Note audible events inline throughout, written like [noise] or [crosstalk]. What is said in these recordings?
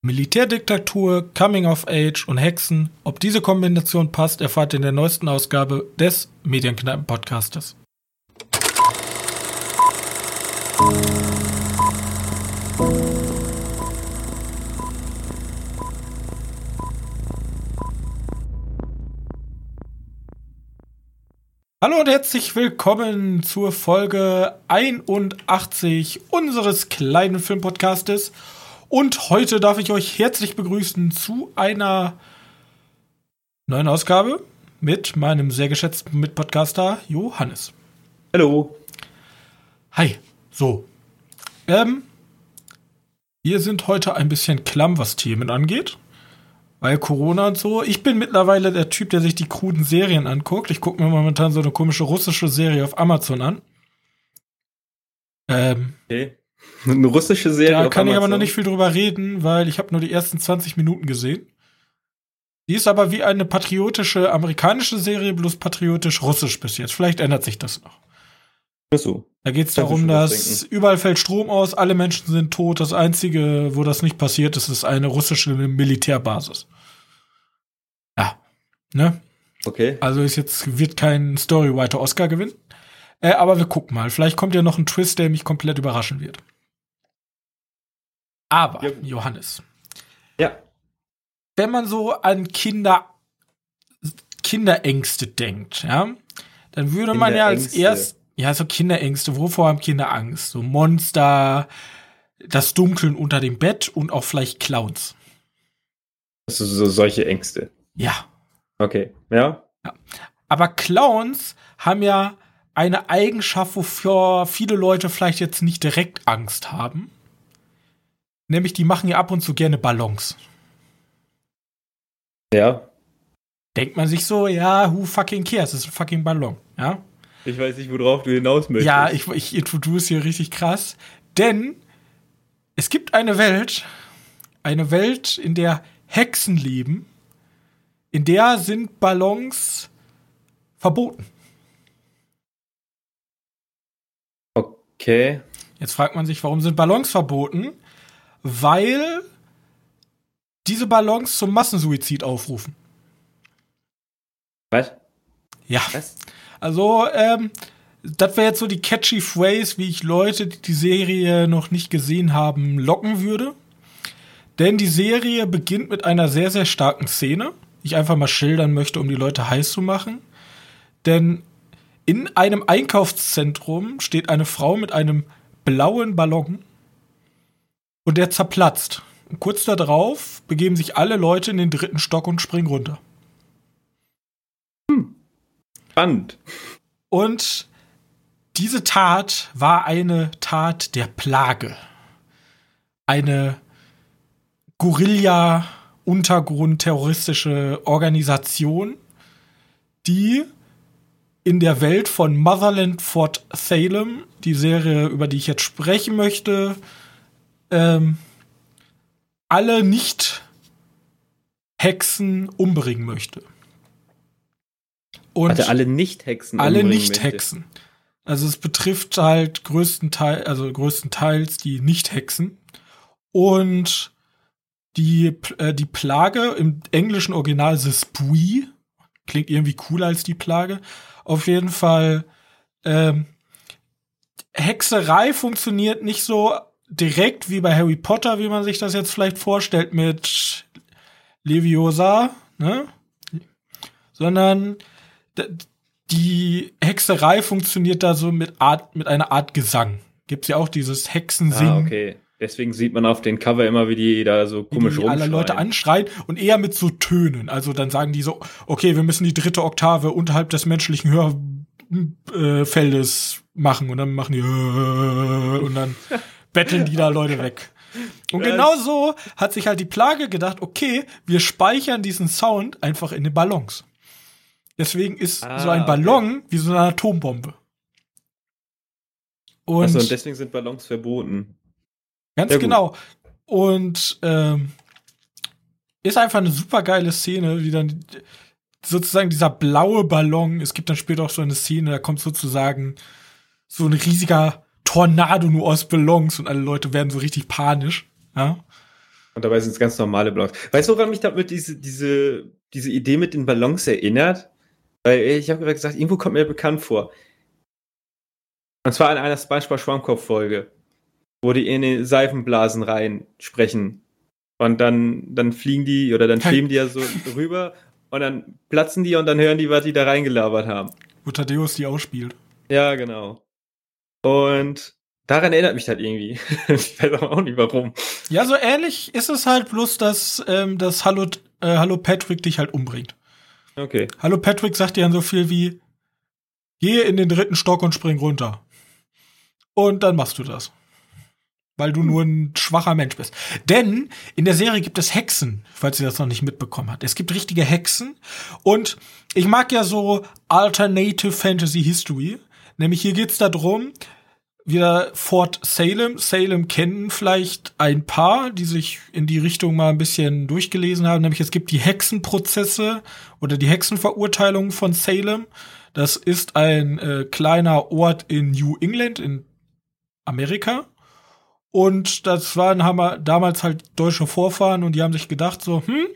Militärdiktatur, Coming of Age und Hexen. Ob diese Kombination passt, erfahrt ihr in der neuesten Ausgabe des Medienkneipen-Podcastes. Hallo und herzlich willkommen zur Folge 81 unseres kleinen Filmpodcastes. Und heute darf ich euch herzlich begrüßen zu einer neuen Ausgabe mit meinem sehr geschätzten Mitpodcaster Johannes. Hallo. Hi. So. Ähm, wir sind heute ein bisschen klamm, was Themen angeht. Weil Corona und so. Ich bin mittlerweile der Typ, der sich die kruden Serien anguckt. Ich gucke mir momentan so eine komische russische Serie auf Amazon an. Ähm, okay. Eine russische Serie. Da kann ich aber noch nicht viel drüber reden, weil ich habe nur die ersten 20 Minuten gesehen. Die ist aber wie eine patriotische amerikanische Serie, bloß patriotisch russisch bis jetzt. Vielleicht ändert sich das noch. Ach so. Da geht es darum, dass überall fällt Strom aus, alle Menschen sind tot. Das Einzige, wo das nicht passiert ist, ist eine russische Militärbasis. Ja. Ne? Okay. Also ist jetzt, wird kein Storywriter Oscar gewinnen. Äh, aber wir gucken mal. Vielleicht kommt ja noch ein Twist, der mich komplett überraschen wird. Aber, ja. Johannes. Ja. Wenn man so an Kinder, Kinderängste denkt, ja, dann würde man ja als erst ja, so Kinderängste. Wovor haben Kinder Angst? So Monster, das Dunkeln unter dem Bett und auch vielleicht Clowns. Also so solche Ängste. Ja. Okay, ja. ja. Aber Clowns haben ja eine Eigenschaft, wofür viele Leute vielleicht jetzt nicht direkt Angst haben. Nämlich, die machen ja ab und zu gerne Ballons. Ja. Denkt man sich so, ja, who fucking cares? Das ist ein fucking Ballon, ja? Ich weiß nicht, worauf du hinaus möchtest. Ja, ich, ich introduce hier richtig krass. Denn es gibt eine Welt, eine Welt, in der Hexen leben, in der sind Ballons verboten. Okay. Jetzt fragt man sich, warum sind Ballons verboten? Weil diese Ballons zum Massensuizid aufrufen. Was? Ja. Was? Also, ähm, das wäre jetzt so die catchy Phrase, wie ich Leute, die die Serie noch nicht gesehen haben, locken würde. Denn die Serie beginnt mit einer sehr, sehr starken Szene, die ich einfach mal schildern möchte, um die Leute heiß zu machen. Denn in einem Einkaufszentrum steht eine Frau mit einem blauen Ballon und der zerplatzt. Und kurz darauf begeben sich alle Leute in den dritten Stock und springen runter. Spannend. Und diese Tat war eine Tat der Plage. Eine Guerilla-Untergrund-terroristische Organisation, die in der Welt von Motherland Fort Salem, die Serie, über die ich jetzt sprechen möchte, ähm, alle Nicht-Hexen umbringen möchte. Und Hatte alle Nicht-Hexen. Alle Nicht-Hexen. Also es betrifft halt größtenteils, also größtenteils die Nicht-Hexen. Und die, äh, die Plage im englischen Original The Spree klingt irgendwie cooler als die Plage. Auf jeden Fall ähm, Hexerei funktioniert nicht so direkt wie bei Harry Potter, wie man sich das jetzt vielleicht vorstellt mit Leviosa, ne? Sondern die Hexerei funktioniert da so mit Art, mit einer Art Gesang. Gibt's ja auch dieses Hexensingen. Ah, okay. Deswegen sieht man auf den Cover immer, wie die da so komisch wie die alle Leute anschreien und eher mit so Tönen. Also dann sagen die so, okay, wir müssen die dritte Oktave unterhalb des menschlichen Hörfeldes machen und dann machen die [laughs] und dann betteln die da Leute weg. Und genau so hat sich halt die Plage gedacht, okay, wir speichern diesen Sound einfach in den Ballons. Deswegen ist ah, so ein Ballon okay. wie so eine Atombombe. Und, Achso, und deswegen sind Ballons verboten. Ganz ja, genau. Und ähm, ist einfach eine super geile Szene, wie dann sozusagen dieser blaue Ballon, es gibt dann später auch so eine Szene, da kommt sozusagen so ein riesiger Tornado nur aus Ballons und alle Leute werden so richtig panisch. Ja? Und dabei sind es ganz normale Ballons. Weißt du, woran mich damit diese, diese, diese Idee mit den Ballons erinnert? Weil ich habe gesagt, irgendwo kommt mir bekannt vor. Und zwar in einer Spongebob Schwammkopf-Folge, wo die in die Seifenblasen rein sprechen. Und dann, dann fliegen die oder dann schweben die ja so [laughs] rüber und dann platzen die und dann hören die, was die da reingelabert haben. Wo Thaddeus die ausspielt. Ja, genau. Und daran erinnert mich halt irgendwie. [laughs] ich weiß auch nicht warum. Ja, so ähnlich ist es halt bloß, dass ähm, das Hallo, äh, Hallo Patrick dich halt umbringt. Okay. Hallo Patrick sagt dir dann so viel wie, gehe in den dritten Stock und spring runter. Und dann machst du das. Weil du nur ein schwacher Mensch bist. Denn in der Serie gibt es Hexen, falls ihr das noch nicht mitbekommen habt. Es gibt richtige Hexen. Und ich mag ja so Alternative Fantasy History. Nämlich hier geht's darum, wieder Fort Salem. Salem kennen vielleicht ein paar, die sich in die Richtung mal ein bisschen durchgelesen haben. Nämlich es gibt die Hexenprozesse oder die Hexenverurteilungen von Salem. Das ist ein äh, kleiner Ort in New England in Amerika. Und das waren haben wir damals halt deutsche Vorfahren und die haben sich gedacht so, hm,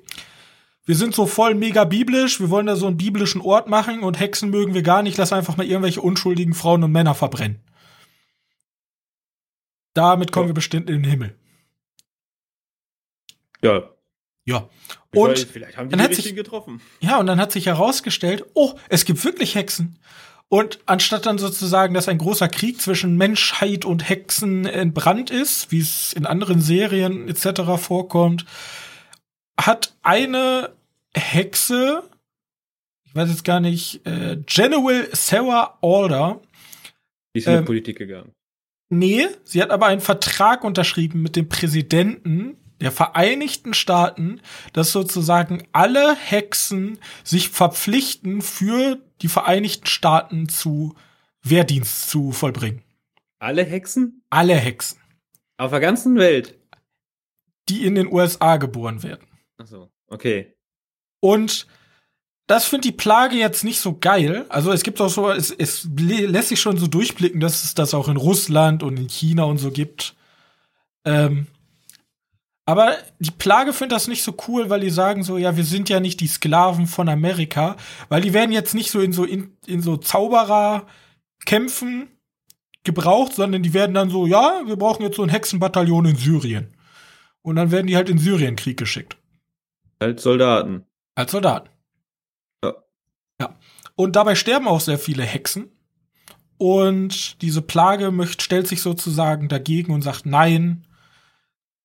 wir sind so voll mega biblisch, wir wollen da so einen biblischen Ort machen und Hexen mögen wir gar nicht, lass einfach mal irgendwelche unschuldigen Frauen und Männer verbrennen. Damit kommen ja. wir bestimmt in den Himmel. Ja. Ja. Und weiß, vielleicht haben die dann die hat sich, getroffen. Ja, und dann hat sich herausgestellt, oh, es gibt wirklich Hexen. Und anstatt dann sozusagen, dass ein großer Krieg zwischen Menschheit und Hexen entbrannt ist, wie es in anderen Serien etc. vorkommt, hat eine Hexe, ich weiß jetzt gar nicht, äh, General Sarah Alder. Die ist in ähm, die Politik gegangen. Nee, sie hat aber einen Vertrag unterschrieben mit dem Präsidenten der Vereinigten Staaten, dass sozusagen alle Hexen sich verpflichten, für die Vereinigten Staaten zu Wehrdienst zu vollbringen. Alle Hexen? Alle Hexen. Auf der ganzen Welt? Die in den USA geboren werden. Ach so, okay. Und das finde die Plage jetzt nicht so geil. Also es gibt auch so, es, es lässt sich schon so durchblicken, dass es das auch in Russland und in China und so gibt. Ähm, aber die Plage findet das nicht so cool, weil die sagen so, ja, wir sind ja nicht die Sklaven von Amerika, weil die werden jetzt nicht so in so in, in so Zauberer kämpfen gebraucht, sondern die werden dann so, ja, wir brauchen jetzt so ein Hexenbataillon in Syrien. Und dann werden die halt in Syrien Krieg geschickt. Als Soldaten. Als Soldaten. Ja. Ja. Und dabei sterben auch sehr viele Hexen. Und diese Plage möchte, stellt sich sozusagen dagegen und sagt, nein,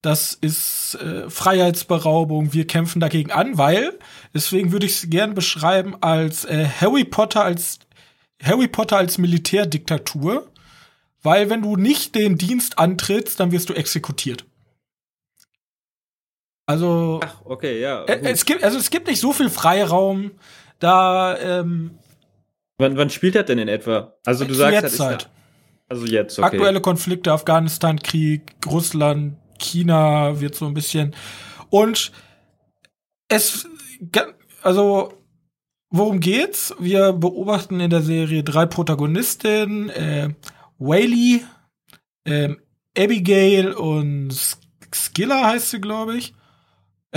das ist äh, Freiheitsberaubung, wir kämpfen dagegen an, weil, deswegen würde ich es gern beschreiben als äh, Harry Potter als Harry Potter als Militärdiktatur, weil wenn du nicht den Dienst antrittst, dann wirst du exekutiert. Also Ach, okay, ja. Äh, es gibt also es gibt nicht so viel Freiraum da ähm, Wann, wann spielt das denn in etwa? Also du sagst jetzt halt, also jetzt, okay. Aktuelle Konflikte, Afghanistan-Krieg, Russland, China wird so ein bisschen. Und es, also, worum geht's? Wir beobachten in der Serie drei Protagonistinnen, äh, Whaley, äh, Abigail und Skiller heißt sie, glaube ich.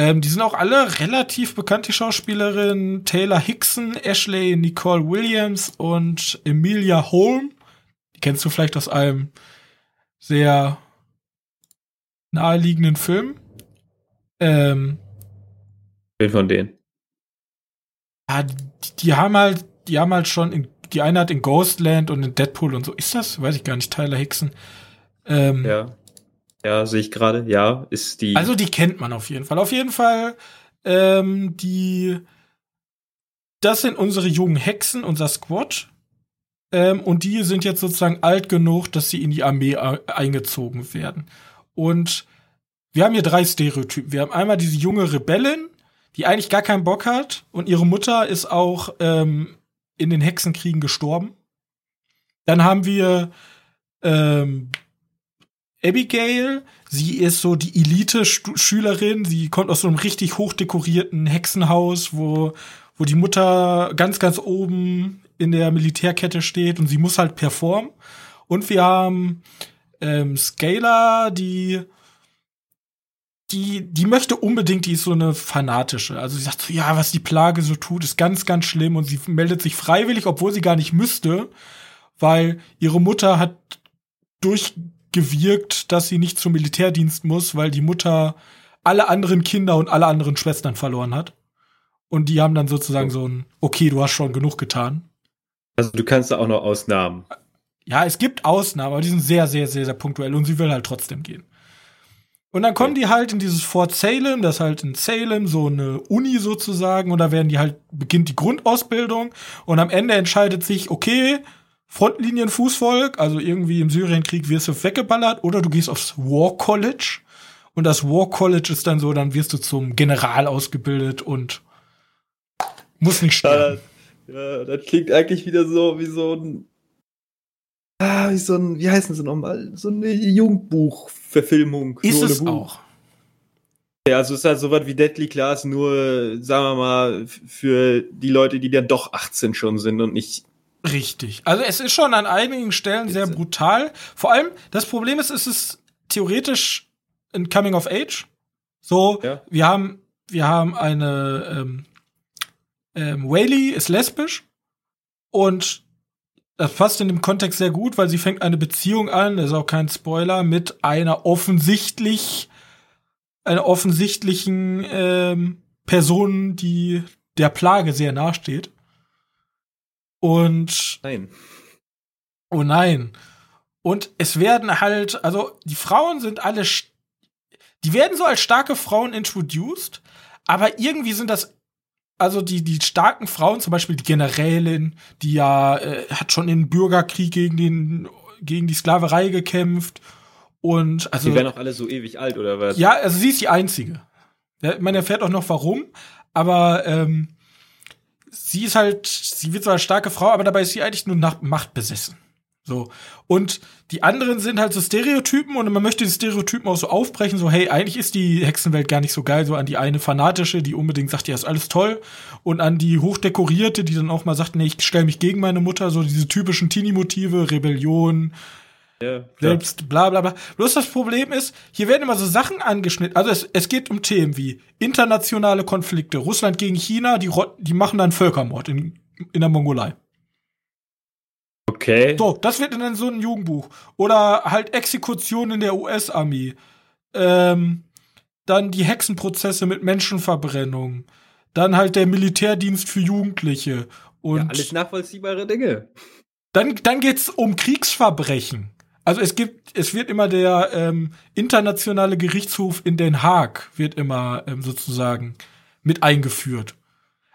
Ähm, die sind auch alle relativ bekannte Schauspielerinnen. Taylor Hickson, Ashley Nicole Williams und Emilia Holm. Die kennst du vielleicht aus einem sehr naheliegenden Film. Ähm, Wen von denen? Ja, die, die, haben halt, die haben halt schon, in, die eine hat in Ghostland und in Deadpool und so. Ist das? Weiß ich gar nicht, Tyler Hickson. Ähm, ja. Ja, sehe ich gerade. Ja, ist die. Also die kennt man auf jeden Fall. Auf jeden Fall, ähm, die. Das sind unsere jungen Hexen, unser Squad. Ähm, und die sind jetzt sozusagen alt genug, dass sie in die Armee eingezogen werden. Und wir haben hier drei Stereotypen. Wir haben einmal diese junge Rebellin, die eigentlich gar keinen Bock hat und ihre Mutter ist auch ähm, in den Hexenkriegen gestorben. Dann haben wir ähm, Abigail, sie ist so die Elite-Schülerin, sie kommt aus so einem richtig hochdekorierten Hexenhaus, wo, wo die Mutter ganz, ganz oben in der Militärkette steht und sie muss halt performen. Und wir haben ähm, Scalar, die die, die möchte unbedingt, die ist so eine fanatische. Also sie sagt so, ja, was die Plage so tut, ist ganz, ganz schlimm und sie meldet sich freiwillig, obwohl sie gar nicht müsste, weil ihre Mutter hat durchgewirkt, dass sie nicht zum Militärdienst muss, weil die Mutter alle anderen Kinder und alle anderen Schwestern verloren hat. Und die haben dann sozusagen so ein, okay, du hast schon genug getan. Also du kannst da auch noch Ausnahmen. Ja, es gibt Ausnahmen, aber die sind sehr, sehr, sehr, sehr punktuell und sie will halt trotzdem gehen. Und dann kommen die halt in dieses Fort Salem, das ist halt in Salem so eine Uni sozusagen, und da werden die halt, beginnt die Grundausbildung und am Ende entscheidet sich, okay, Frontlinienfußvolk, also irgendwie im Syrienkrieg wirst du weggeballert oder du gehst aufs War College und das War College ist dann so, dann wirst du zum General ausgebildet und muss nicht sterben. Ja, ja, das klingt eigentlich wieder so wie so ein Ah, wie so ein, wie heißen sie nochmal? So eine Jugendbuchverfilmung. Ist es Buch. auch. Ja, also es ist halt so was wie Deadly Class, nur, sagen wir mal, für die Leute, die dann doch 18 schon sind und nicht. Richtig. Also es ist schon an einigen Stellen sehr brutal. Vor allem, das Problem ist, es ist theoretisch ein Coming of Age. So, ja. wir haben, wir haben eine, ähm, ähm, Whaley ist lesbisch und das passt in dem Kontext sehr gut, weil sie fängt eine Beziehung an, das ist auch kein Spoiler, mit einer offensichtlich, einer offensichtlichen ähm, Person, die der Plage sehr nahesteht. Und. Nein. Oh nein. Und es werden halt, also die Frauen sind alle, die werden so als starke Frauen introduced, aber irgendwie sind das also die, die starken Frauen, zum Beispiel die Generälin, die ja äh, hat schon im Bürgerkrieg gegen den, gegen die Sklaverei gekämpft. Und also. Die werden auch alle so ewig alt, oder was? Ja, also sie ist die einzige. Ja, man erfährt auch noch warum, aber ähm, sie ist halt, sie wird so eine starke Frau, aber dabei ist sie eigentlich nur nach Macht besessen. So. Und die anderen sind halt so Stereotypen und man möchte die Stereotypen auch so aufbrechen, so, hey, eigentlich ist die Hexenwelt gar nicht so geil, so an die eine fanatische, die unbedingt sagt, ja, ist alles toll, und an die hochdekorierte, die dann auch mal sagt, nee, ich stelle mich gegen meine Mutter, so diese typischen Teenie-Motive, Rebellion, ja, selbst, bla bla bla. Bloß das Problem ist, hier werden immer so Sachen angeschnitten. Also es, es geht um Themen wie internationale Konflikte, Russland gegen China, die, die machen dann Völkermord in, in der Mongolei. Okay. So, das wird dann so ein Jugendbuch. Oder halt Exekution in der US-Armee. Ähm, dann die Hexenprozesse mit Menschenverbrennung. Dann halt der Militärdienst für Jugendliche. Und ja, alles nachvollziehbare Dinge. Dann, dann geht's um Kriegsverbrechen. Also es gibt, es wird immer der ähm, internationale Gerichtshof in Den Haag wird immer ähm, sozusagen mit eingeführt.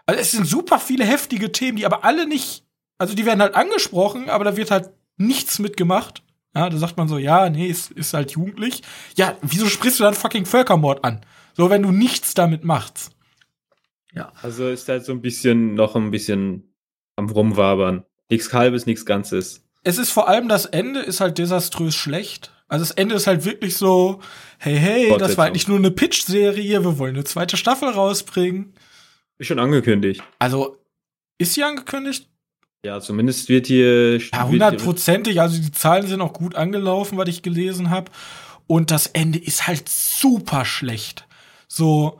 Also es sind super viele heftige Themen, die aber alle nicht also die werden halt angesprochen, aber da wird halt nichts mitgemacht. Ja, da sagt man so, ja, nee, ist, ist halt jugendlich. Ja, wieso sprichst du dann fucking Völkermord an? So, wenn du nichts damit machst. Ja. Also ist halt so ein bisschen, noch ein bisschen am Rumwabern. Nichts Halbes, nichts Ganzes. Es ist vor allem das Ende ist halt desaströs schlecht. Also das Ende ist halt wirklich so, hey, hey, das war eigentlich nur eine Pitch-Serie, wir wollen eine zweite Staffel rausbringen. Ist schon angekündigt. Also, ist sie angekündigt? Ja, zumindest wird hier. Ja, hundertprozentig. Also die Zahlen sind auch gut angelaufen, was ich gelesen habe. Und das Ende ist halt super schlecht. So,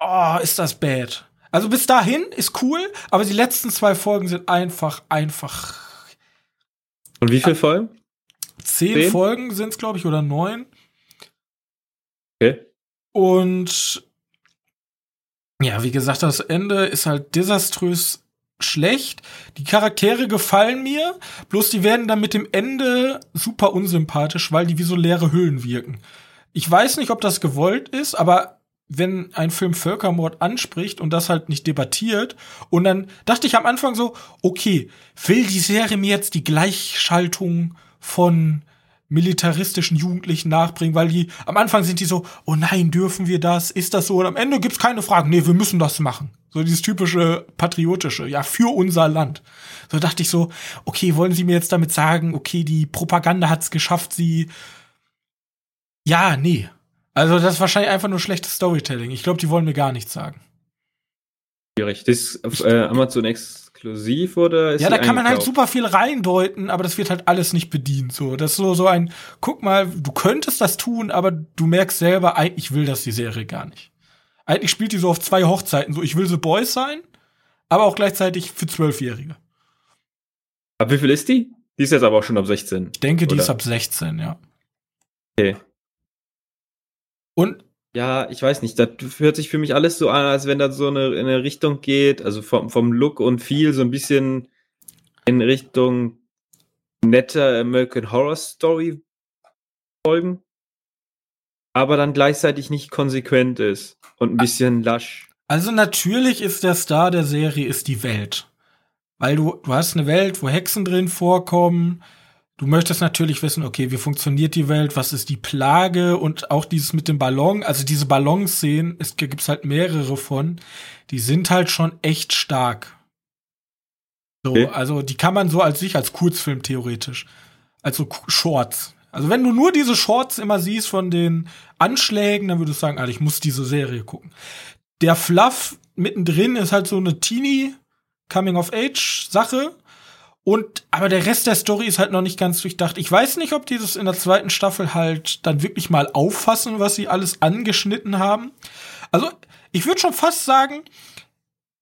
oh, ist das bad. Also bis dahin ist cool, aber die letzten zwei Folgen sind einfach, einfach. Und wie viele Folgen? Zehn, Zehn? Folgen sind es, glaube ich, oder neun. Okay. Und ja, wie gesagt, das Ende ist halt desaströs schlecht. Die Charaktere gefallen mir, bloß die werden dann mit dem Ende super unsympathisch, weil die wie so leere Hüllen wirken. Ich weiß nicht, ob das gewollt ist, aber wenn ein Film Völkermord anspricht und das halt nicht debattiert, und dann dachte ich am Anfang so, okay, will die Serie mir jetzt die Gleichschaltung von militaristischen Jugendlichen nachbringen, weil die am Anfang sind die so, oh nein, dürfen wir das? Ist das so? Und am Ende gibt's keine Fragen. Nee, wir müssen das machen. So dieses typische patriotische, ja, für unser Land. So dachte ich so, okay, wollen Sie mir jetzt damit sagen, okay, die Propaganda hat's geschafft, sie Ja, nee. Also das ist wahrscheinlich einfach nur schlechtes Storytelling. Ich glaube, die wollen mir gar nichts sagen. Schwierig. Das ist auf äh, Amazon exklusiv oder ist Ja, da kann man halt super viel reindeuten, aber das wird halt alles nicht bedient. So, das ist so, so ein, guck mal, du könntest das tun, aber du merkst selber, eigentlich will das die Serie gar nicht. Eigentlich spielt die so auf zwei Hochzeiten. So, ich will The Boys sein, aber auch gleichzeitig für Zwölfjährige. Ab wie viel ist die? Die ist jetzt aber auch schon ab 16. Ich denke, die ist ab 16, ja. Okay. Und ja, ich weiß nicht, das hört sich für mich alles so an, als wenn das so eine, in eine Richtung geht, also vom, vom Look und viel so ein bisschen in Richtung netter American Horror Story folgen, aber dann gleichzeitig nicht konsequent ist und ein bisschen lasch. Also natürlich ist der Star der Serie ist die Welt. Weil du, du hast eine Welt, wo Hexen drin vorkommen, Du möchtest natürlich wissen, okay, wie funktioniert die Welt, was ist die Plage und auch dieses mit dem Ballon, also diese Ballonszenen, es gibt halt mehrere von, die sind halt schon echt stark. So, okay. also die kann man so als sich als Kurzfilm theoretisch, also Shorts. Also wenn du nur diese Shorts immer siehst von den Anschlägen, dann würdest du sagen, Alter, ich muss diese Serie gucken. Der Fluff mittendrin ist halt so eine Teenie Coming of Age Sache und, aber der Rest der Story ist halt noch nicht ganz durchdacht. Ich weiß nicht, ob die das in der zweiten Staffel halt dann wirklich mal auffassen, was sie alles angeschnitten haben. Also, ich würde schon fast sagen,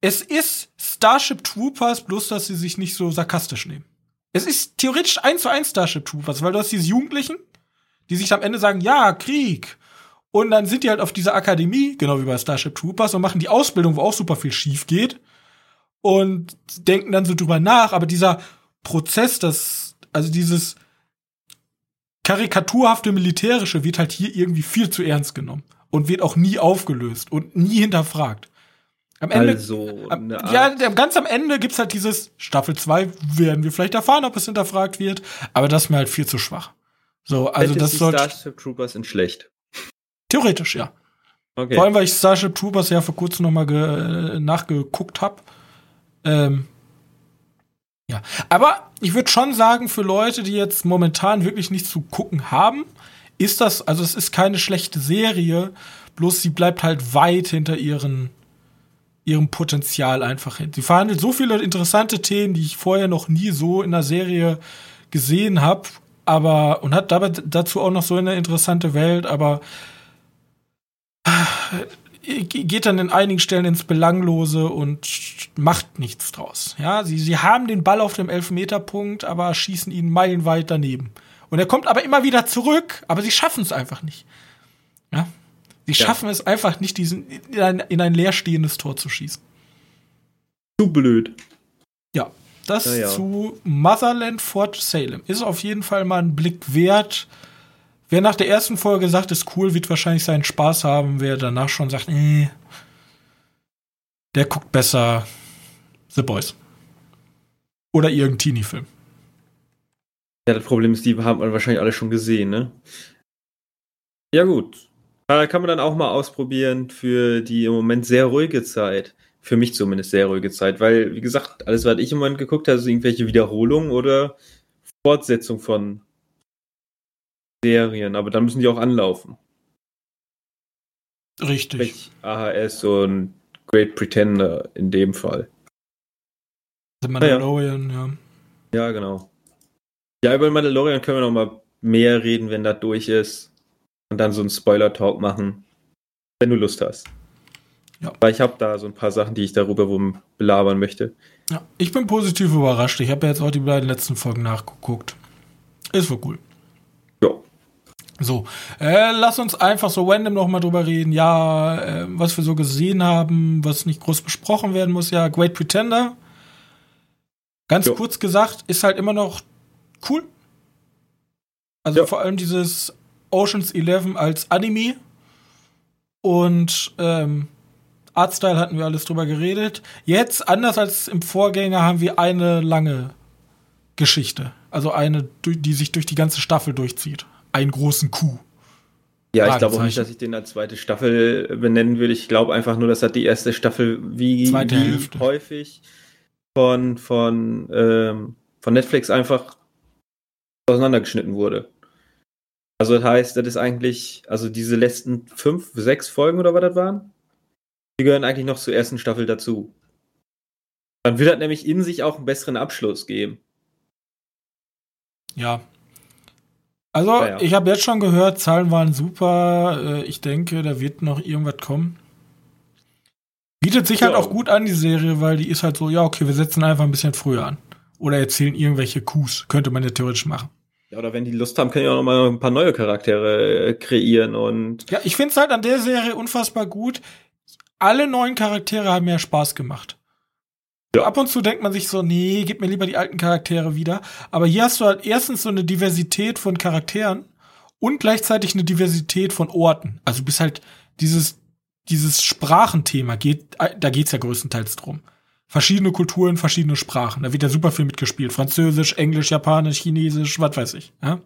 es ist Starship Troopers, bloß dass sie sich nicht so sarkastisch nehmen. Es ist theoretisch eins zu eins Starship Troopers, weil du hast diese Jugendlichen, die sich am Ende sagen, ja, Krieg. Und dann sind die halt auf dieser Akademie, genau wie bei Starship Troopers, und machen die Ausbildung, wo auch super viel schief geht und denken dann so drüber nach, aber dieser Prozess, das, also dieses karikaturhafte Militärische wird halt hier irgendwie viel zu ernst genommen und wird auch nie aufgelöst und nie hinterfragt. Am Ende, also, am, ja, ganz am Ende gibt's halt dieses Staffel 2 werden wir vielleicht erfahren, ob es hinterfragt wird, aber das ist mir halt viel zu schwach. So, also das soll Starship Troopers in schlecht. Theoretisch, ja. Okay. Vor allem, weil ich Starship Troopers ja vor kurzem noch mal äh, nachgeguckt habe ähm, ja, aber ich würde schon sagen, für Leute, die jetzt momentan wirklich nichts zu gucken haben, ist das, also es ist keine schlechte Serie, bloß sie bleibt halt weit hinter ihren, ihrem Potenzial einfach hin. Sie verhandelt so viele interessante Themen, die ich vorher noch nie so in der Serie gesehen habe, aber und hat dabei dazu auch noch so eine interessante Welt, aber geht dann in einigen Stellen ins Belanglose und macht nichts draus. Ja, sie, sie haben den Ball auf dem Elfmeterpunkt, aber schießen ihn meilenweit daneben. Und er kommt aber immer wieder zurück, aber sie schaffen es einfach nicht. Ja, sie ja. schaffen es einfach nicht, diesen in ein, in ein leerstehendes Tor zu schießen. Zu blöd. Ja, das ja, ja. zu Motherland Fort Salem ist auf jeden Fall mal ein Blick wert. Wer nach der ersten Folge sagt, ist cool, wird wahrscheinlich seinen Spaß haben. Wer danach schon sagt, äh, der guckt besser The Boys. Oder irgendein Teenie-Film. Ja, das Problem ist, die haben wir wahrscheinlich alle schon gesehen, ne? Ja, gut. Da kann man dann auch mal ausprobieren für die im Moment sehr ruhige Zeit. Für mich zumindest sehr ruhige Zeit, weil, wie gesagt, alles, was ich im Moment geguckt habe, sind irgendwelche Wiederholungen oder Fortsetzung von Serien, aber dann müssen die auch anlaufen. Richtig. AHS und Great Pretender in dem Fall. The Mandalorian, ja. ja. Ja, genau. Ja, über Mandalorian können wir noch mal mehr reden, wenn das durch ist. Und dann so einen Spoiler-Talk machen, wenn du Lust hast. Ja. Weil ich habe da so ein paar Sachen, die ich darüber belabern möchte. Ja, ich bin positiv überrascht. Ich habe ja jetzt auch die beiden letzten Folgen nachgeguckt. Ist wohl cool. So, äh, lass uns einfach so random noch mal drüber reden. Ja, äh, was wir so gesehen haben, was nicht groß besprochen werden muss. Ja, Great Pretender. Ganz jo. kurz gesagt, ist halt immer noch cool. Also jo. vor allem dieses Oceans 11 als Anime. Und ähm, Artstyle hatten wir alles drüber geredet. Jetzt, anders als im Vorgänger, haben wir eine lange Geschichte. Also eine, die sich durch die ganze Staffel durchzieht einen großen Coup. Ja, ich glaube auch nicht, dass ich den als zweite Staffel benennen würde. Ich glaube einfach nur, dass hat die erste Staffel wie, wie häufig von, von, ähm, von Netflix einfach auseinandergeschnitten wurde. Also das heißt, das ist eigentlich, also diese letzten fünf, sechs Folgen oder was das waren, die gehören eigentlich noch zur ersten Staffel dazu. Dann wird das nämlich in sich auch einen besseren Abschluss geben. Ja. Also, ja, ja. ich habe jetzt schon gehört, Zahlen waren super. Äh, ich denke, da wird noch irgendwas kommen. Bietet sich halt auch gut an, die Serie, weil die ist halt so, ja, okay, wir setzen einfach ein bisschen früher an. Oder erzählen irgendwelche Coups. Könnte man ja theoretisch machen. Ja, oder wenn die Lust haben, können die auch noch mal ein paar neue Charaktere äh, kreieren und. Ja, ich finde es halt an der Serie unfassbar gut. Alle neuen Charaktere haben mehr Spaß gemacht. Ja. Ab und zu denkt man sich so, nee, gib mir lieber die alten Charaktere wieder. Aber hier hast du halt erstens so eine Diversität von Charakteren und gleichzeitig eine Diversität von Orten. Also du bist halt dieses, dieses Sprachenthema geht, da geht's ja größtenteils drum. Verschiedene Kulturen, verschiedene Sprachen. Da wird ja super viel mitgespielt. Französisch, Englisch, Japanisch, Chinesisch, was weiß ich. Ja?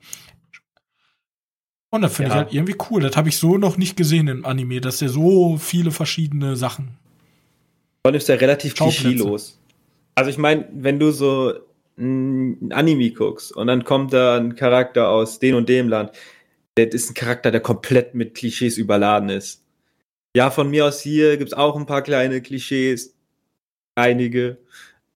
Und das finde ja. ich halt irgendwie cool. Das habe ich so noch nicht gesehen im Anime, dass der so viele verschiedene Sachen. Allem ist der relativ klischeelos. Also ich meine, wenn du so ein Anime guckst und dann kommt da ein Charakter aus dem und dem Land, das ist ein Charakter, der komplett mit Klischees überladen ist. Ja, von mir aus hier gibt es auch ein paar kleine Klischees, einige,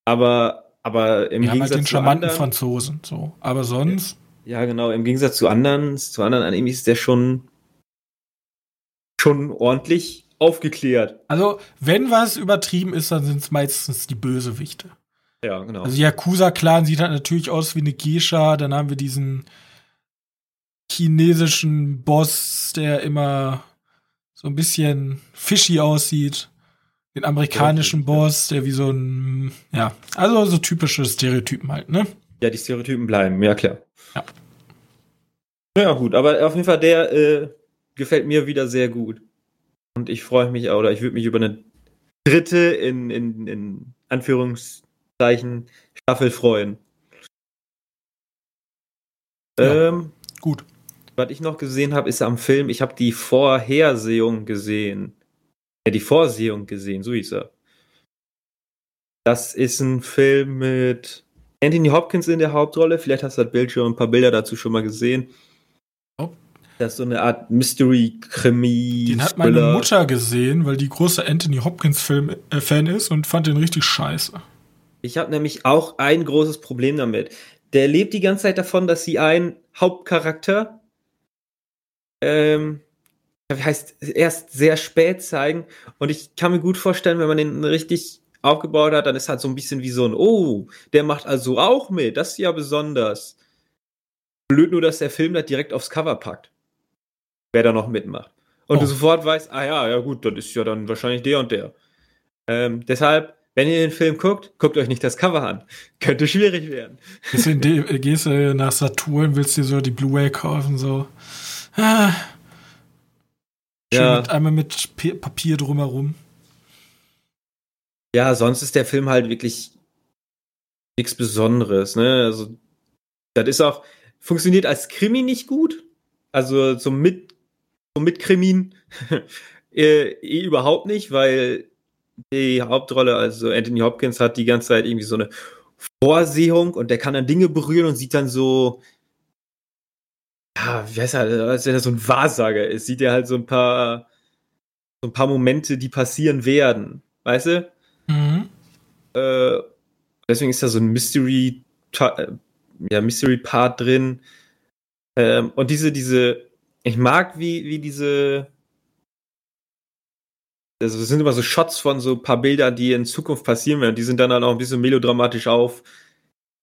aber, aber im Wir Gegensatz haben halt den charmanten anderen, Franzosen, so. Aber sonst. Ja, genau, im Gegensatz zu anderen, zu anderen Animes ist der schon, schon ordentlich aufgeklärt. Also, wenn was übertrieben ist, dann sind es meistens die Bösewichte. Ja, genau. Also Yakuza-Clan sieht halt natürlich aus wie eine Geisha, dann haben wir diesen chinesischen Boss, der immer so ein bisschen fishy aussieht. Den amerikanischen ja, Boss, der wie so ein, ja, also so typische Stereotypen halt, ne? Ja, die Stereotypen bleiben, ja klar. Ja. Ja, gut, aber auf jeden Fall der äh, gefällt mir wieder sehr gut. Und ich freue mich, oder ich würde mich über eine dritte in, in, in Anführungszeichen Staffel freuen. Ja, ähm, gut. Was ich noch gesehen habe, ist am Film, ich habe die Vorhersehung gesehen. Ja, die Vorsehung gesehen, so hieß er. Das ist ein Film mit Anthony Hopkins in der Hauptrolle. Vielleicht hast du das Bild schon ein paar Bilder dazu schon mal gesehen. Das ist so eine Art Mystery-Krimi. Den hat meine Mutter gesehen, weil die große Anthony Hopkins-Fan äh, ist und fand den richtig scheiße. Ich habe nämlich auch ein großes Problem damit. Der lebt die ganze Zeit davon, dass sie einen Hauptcharakter ähm, heißt, erst sehr spät zeigen. Und ich kann mir gut vorstellen, wenn man den richtig aufgebaut hat, dann ist halt so ein bisschen wie so ein, oh, der macht also auch mit, das ist ja besonders. Blöd nur, dass der Film das direkt aufs Cover packt. Wer da noch mitmacht. Und oh. du sofort weißt, ah ja, ja gut, das ist ja dann wahrscheinlich der und der. Ähm, deshalb, wenn ihr den Film guckt, guckt euch nicht das Cover an. [laughs] Könnte schwierig werden. Gehst du, [laughs] gehst du nach Saturn, willst dir so die Blu-ray kaufen, so. Ah, Schön ja. mit, einmal mit P Papier drumherum. Ja, sonst ist der Film halt wirklich nichts Besonderes, ne? Also, das ist auch, funktioniert als Krimi nicht gut. Also, so mit, so mit Krimin eh, [laughs] eh überhaupt nicht, weil die Hauptrolle, also Anthony Hopkins, hat die ganze Zeit irgendwie so eine Vorsehung und der kann dann Dinge berühren und sieht dann so ja, wie heißt er, als wenn er so ein Wahrsager ist, sieht er halt so ein paar, so ein paar Momente, die passieren werden. Weißt du? Mhm. Äh, deswegen ist da so ein Mystery, äh, ja, Mystery Part drin. Ähm, und diese, diese, ich mag, wie, wie diese, also es sind immer so Shots von so ein paar Bildern, die in Zukunft passieren werden. Die sind dann, dann auch ein bisschen melodramatisch auf,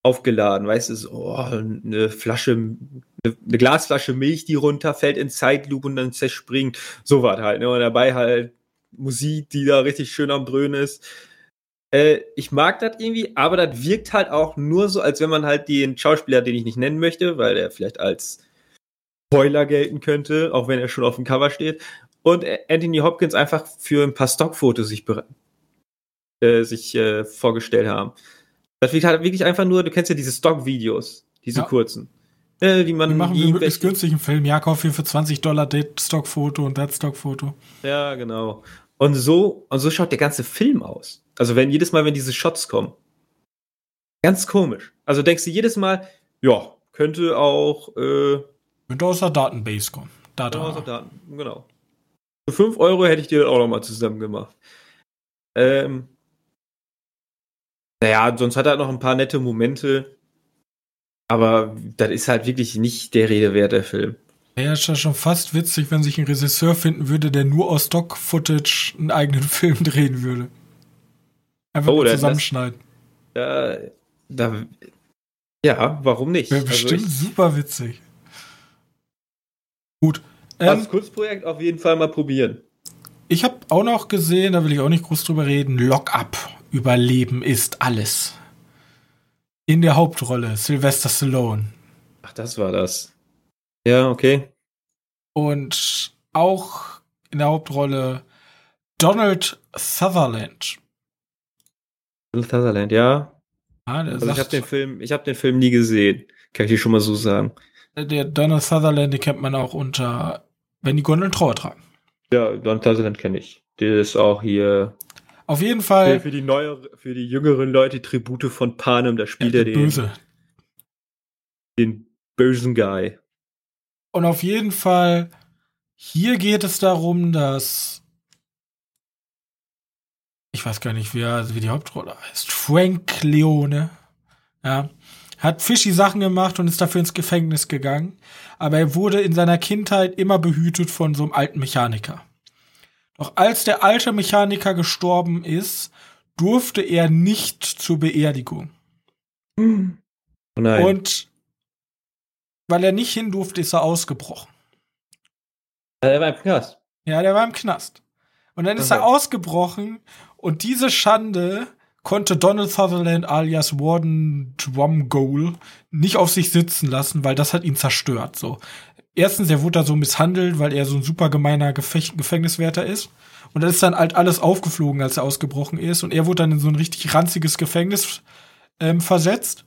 aufgeladen. Weißt du, so, oh, eine Flasche, eine, eine, Glasflasche Milch, die runterfällt in Zeitlupe und dann zerspringt. So was halt. Ne? Und dabei halt Musik, die da richtig schön am Dröhnen ist. Äh, ich mag das irgendwie, aber das wirkt halt auch nur so, als wenn man halt den Schauspieler, den ich nicht nennen möchte, weil er vielleicht als Spoiler gelten könnte, auch wenn er schon auf dem Cover steht, und Anthony Hopkins einfach für ein paar Stockfotos sich, äh, sich äh, vorgestellt haben. Das wird halt wirklich einfach nur, du kennst ja diese Stock-Videos, diese ja. kurzen. Äh, die man. Wir machen wir möglichst günstigen Film. Ja, kauf hier für 20 Dollar das Stockfoto und das Stockfoto. Ja, genau. Und so, und so schaut der ganze Film aus. Also wenn jedes Mal, wenn diese Shots kommen. Ganz komisch. Also denkst du jedes Mal, ja, könnte auch, äh, Aus der Datenbase kommen. Data. Aus der Daten, genau. Für 5 Euro hätte ich dir auch nochmal zusammen gemacht. Ähm, Naja, sonst hat er noch ein paar nette Momente. Aber das ist halt wirklich nicht der Rede wert, der Film. Wäre ja schon fast witzig, wenn sich ein Regisseur finden würde, der nur aus Stock-Footage einen eigenen [laughs] Film drehen würde. Einfach oh, zusammenschneiden. Das, äh, da, ja, warum nicht? Wäre bestimmt also ich, super witzig. Gut. Ähm, als Kurzprojekt auf jeden Fall mal probieren. Ich habe auch noch gesehen, da will ich auch nicht groß drüber reden, Lock Up. Überleben ist alles. In der Hauptrolle Sylvester Stallone. Ach, das war das. Ja, okay. Und auch in der Hauptrolle Donald Sutherland. Donald Sutherland, ja. Ah, also ich habe den Film, ich habe den Film nie gesehen, kann ich dir schon mal so sagen. Der Donald Sutherland, den kennt man auch unter Wenn die Gondeln Trauer tragen. Ja, Donald Sutherland kenne ich. Der ist auch hier. Auf jeden Fall. Für die neuere, für die jüngeren Leute Tribute von Panem, da spielt ja, er den. Böse. Den bösen Guy. Und auf jeden Fall, hier geht es darum, dass ich weiß gar nicht, wie, er, wie die Hauptrolle heißt. Frank Leone. Ja. Hat fishy Sachen gemacht und ist dafür ins Gefängnis gegangen. Aber er wurde in seiner Kindheit immer behütet von so einem alten Mechaniker. Doch als der alte Mechaniker gestorben ist, durfte er nicht zur Beerdigung. Oh nein. Und weil er nicht hin durfte, ist er ausgebrochen. Der war im Knast. Ja, der war im Knast. Und dann ist okay. er ausgebrochen und diese Schande konnte Donald Sutherland alias Warden Drumgoal nicht auf sich sitzen lassen, weil das hat ihn zerstört. So. Erstens, er wurde da so misshandelt, weil er so ein super gemeiner Gefecht Gefängniswärter ist. Und dann ist dann halt alles aufgeflogen, als er ausgebrochen ist. Und er wurde dann in so ein richtig ranziges Gefängnis ähm, versetzt.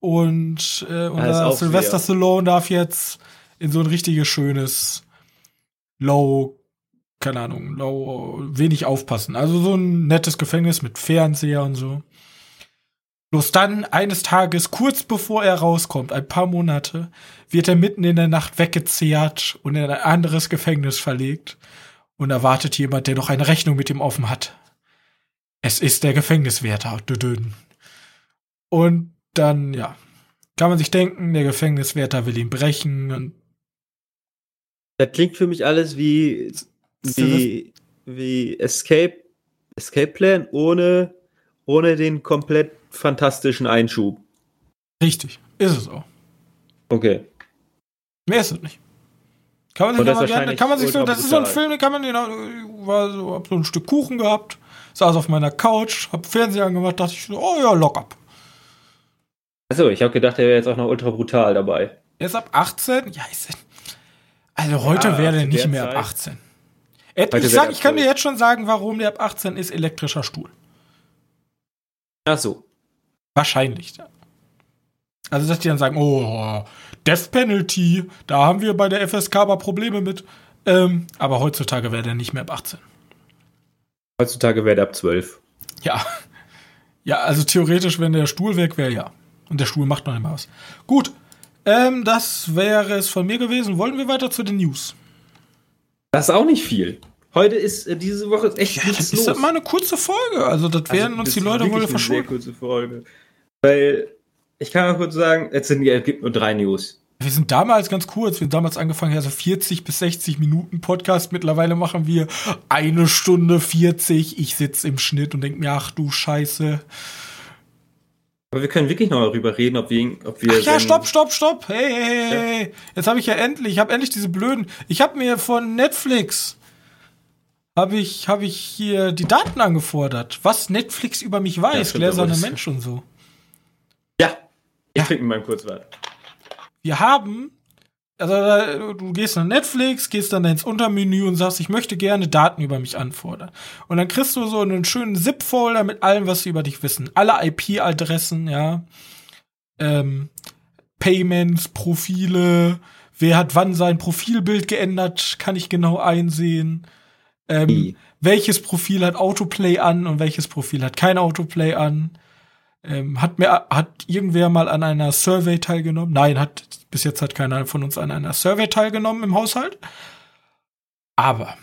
Und äh, unser Sylvester Stallone darf jetzt in so ein richtiges schönes Low keine Ahnung, low, wenig aufpassen. Also so ein nettes Gefängnis mit Fernseher und so. Bloß dann, eines Tages, kurz bevor er rauskommt, ein paar Monate, wird er mitten in der Nacht weggezehrt und in ein anderes Gefängnis verlegt. Und erwartet jemand, der noch eine Rechnung mit ihm offen hat. Es ist der Gefängniswärter. Und dann, ja, kann man sich denken, der Gefängniswärter will ihn brechen und das klingt für mich alles wie wie, wie Escape, Escape Plan ohne, ohne den komplett fantastischen Einschub. Richtig, ist es auch. Okay. Mehr ist es nicht. Kann man sich, aber gerne, kann man sich so, das ist so ein Film, den kann man den, war so, hab so ein Stück Kuchen gehabt, saß auf meiner Couch, hab Fernseher angemacht, dachte ich so, oh ja, lock up. Achso, ich habe gedacht, der wäre jetzt auch noch ultra brutal dabei. Er ist ab 18? Ja, ist Also heute ja, wäre der nicht mehr ab 18. Ich, sag, ich kann dir jetzt schon sagen, warum der ab 18 ist elektrischer Stuhl. Ach so. Wahrscheinlich. Also, dass die dann sagen, oh, Death Penalty, da haben wir bei der FSK aber Probleme mit. Ähm, aber heutzutage wäre der nicht mehr ab 18. Heutzutage wäre der ab 12. Ja. Ja, also theoretisch, wenn der Stuhl weg wäre, ja. Und der Stuhl macht noch immer was. Gut. Ähm, das wäre es von mir gewesen. Wollen wir weiter zu den News? Das ist auch nicht viel. Heute ist äh, diese Woche ist echt ja, nichts das los. ist mal eine kurze Folge. Also das also, werden uns die Leute wohl verschulden. Sehr kurze Folge. Weil ich kann mal kurz sagen, es, sind, es gibt nur drei News. Wir sind damals ganz kurz, wir haben damals angefangen, also 40 bis 60 Minuten Podcast. Mittlerweile machen wir eine Stunde 40. Ich sitze im Schnitt und denke mir, ach du Scheiße. Aber wir können wirklich noch darüber reden, ob wir, ob wir. Ach ja, stopp, stopp, stopp. Hey, hey, hey. Ja. Jetzt habe ich ja endlich, ich habe endlich diese blöden. Ich habe mir von Netflix habe ich, hab ich hier die Daten angefordert, was Netflix über mich weiß, ja, gläserne Mensch und so. Ja, ich ja. trinke mal kurz was. Wir haben also du gehst nach Netflix, gehst dann ins Untermenü und sagst, ich möchte gerne Daten über mich anfordern. Und dann kriegst du so einen schönen ZIP-Folder mit allem, was sie über dich wissen. Alle IP-Adressen, ja. Ähm, Payments, Profile, wer hat wann sein Profilbild geändert, kann ich genau einsehen. Ähm, welches Profil hat Autoplay an und welches Profil hat kein Autoplay an. Ähm, hat mir hat irgendwer mal an einer Survey teilgenommen? Nein, hat bis jetzt hat keiner von uns an einer Survey teilgenommen im Haushalt. Aber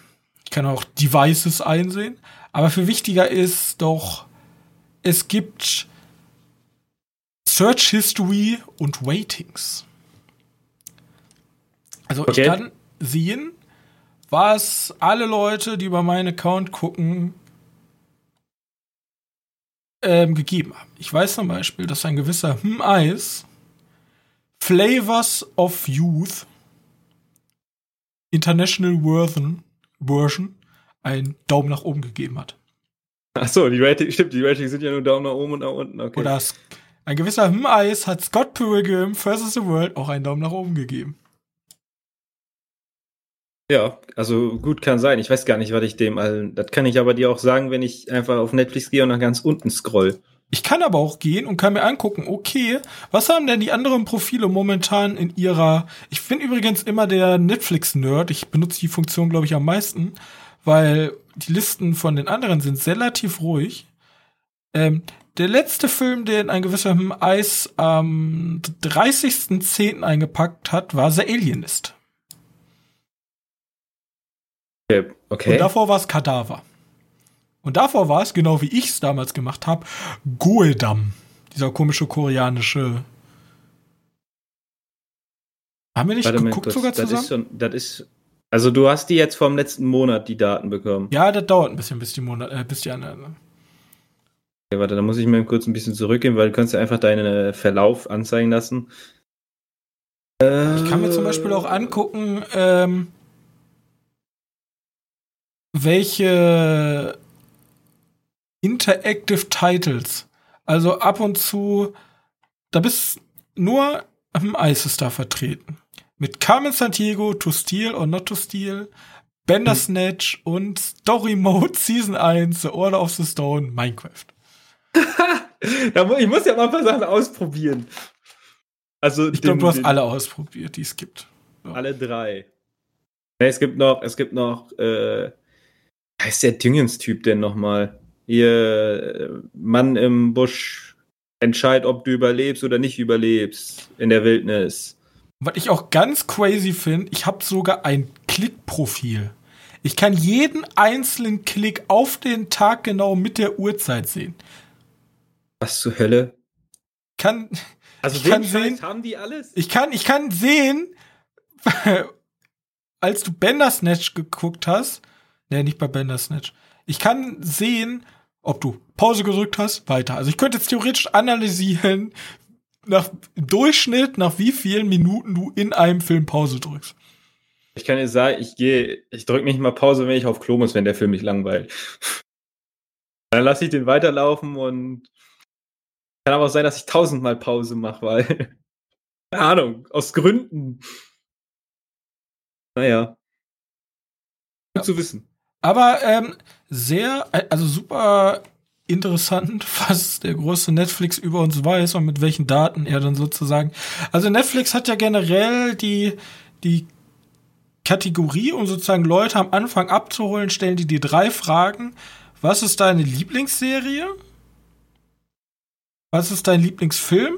ich kann auch Devices einsehen. Aber viel wichtiger ist doch, es gibt Search History und Ratings. Also Okay. ich kann sehen, was alle Leute, die über meinen Account gucken, ähm, gegeben haben. Ich weiß zum Beispiel, dass ein gewisser Hm Eis Flavors of Youth International Version, Version einen Daumen nach oben gegeben hat. Achso, die Ratings, stimmt, die Ratings sind ja nur Daumen nach oben und nach unten, okay. Oder ein gewisser Hm Eis hat Scott Pilgrim vs. the World auch einen Daumen nach oben gegeben. Ja, also gut kann sein. Ich weiß gar nicht, was ich dem allen. Das kann ich aber dir auch sagen, wenn ich einfach auf Netflix gehe und nach ganz unten scroll. Ich kann aber auch gehen und kann mir angucken, okay, was haben denn die anderen Profile momentan in ihrer. Ich bin übrigens immer der Netflix-Nerd. Ich benutze die Funktion, glaube ich, am meisten, weil die Listen von den anderen sind relativ ruhig. Ähm, der letzte Film, den ein gewisser Eis am 30.10. eingepackt hat, war The Alienist. Okay. okay. Und davor war es Kadaver. Und davor war es, genau wie ich es damals gemacht habe, Goedam. Dieser komische koreanische. Haben wir nicht Warte mal geguckt kurz, sogar das zusammen? ist schon, das ist. Also du hast die jetzt vom letzten Monat die Daten bekommen. ja, das dauert ein bisschen, bis die Monat, äh, bis die anderen. Okay, warte, da muss ich mal kurz ein bisschen zurückgehen, weil du kannst ja einfach deinen Verlauf anzeigen lassen. Ich kann mir zum Beispiel auch angucken, ähm, welche Interactive Titles. Also ab und zu, da bist nur im Eis ist da vertreten. Mit Carmen Santiago, To Steal or Not to Steal, Bandersnatch und Story Mode [laughs] Season 1, The Order of the Stone, Minecraft. [laughs] Ich muss ja mal ein paar Sachen ausprobieren. Also Ich glaube, du hast alle ausprobiert, die es gibt. Alle drei. Nee, es gibt noch, es gibt noch, äh, heißt der Dingens-Typ denn nochmal? Hier, äh, Mann im Busch, entscheid, ob du überlebst oder nicht überlebst in der Wildnis. Was ich auch ganz crazy finde, ich habe sogar ein Klickprofil. Ich kann jeden einzelnen Klick auf den Tag genau mit der Uhrzeit sehen. Was zur Hölle? Kann, Also Ich den kann Scheiß sehen- haben die alles? ich kann, ich kann sehen, [laughs] als du Bandersnatch geguckt hast, ne, nicht bei Bandersnatch. Ich kann sehen, ob du Pause gedrückt hast, weiter. Also ich könnte jetzt theoretisch analysieren, nach im Durchschnitt, nach wie vielen Minuten du in einem Film Pause drückst. Ich kann dir sagen, ich gehe, ich drücke nicht mal Pause, wenn ich auf Klo muss, wenn der Film mich langweilt. [laughs] Dann lasse ich den weiterlaufen und kann aber auch sein, dass ich tausendmal Pause mache, weil, [laughs] keine Ahnung, aus Gründen. Naja. Gut Ja. zu wissen. Aber ähm, sehr, äh, also super interessant, [laughs] was der große Netflix über uns weiß und mit welchen Daten er dann sozusagen. Also Netflix hat ja generell die, die Kategorie, um sozusagen Leute am Anfang abzuholen, stellen die dir drei Fragen. Was ist deine Lieblingsserie? Was ist dein Lieblingsfilm?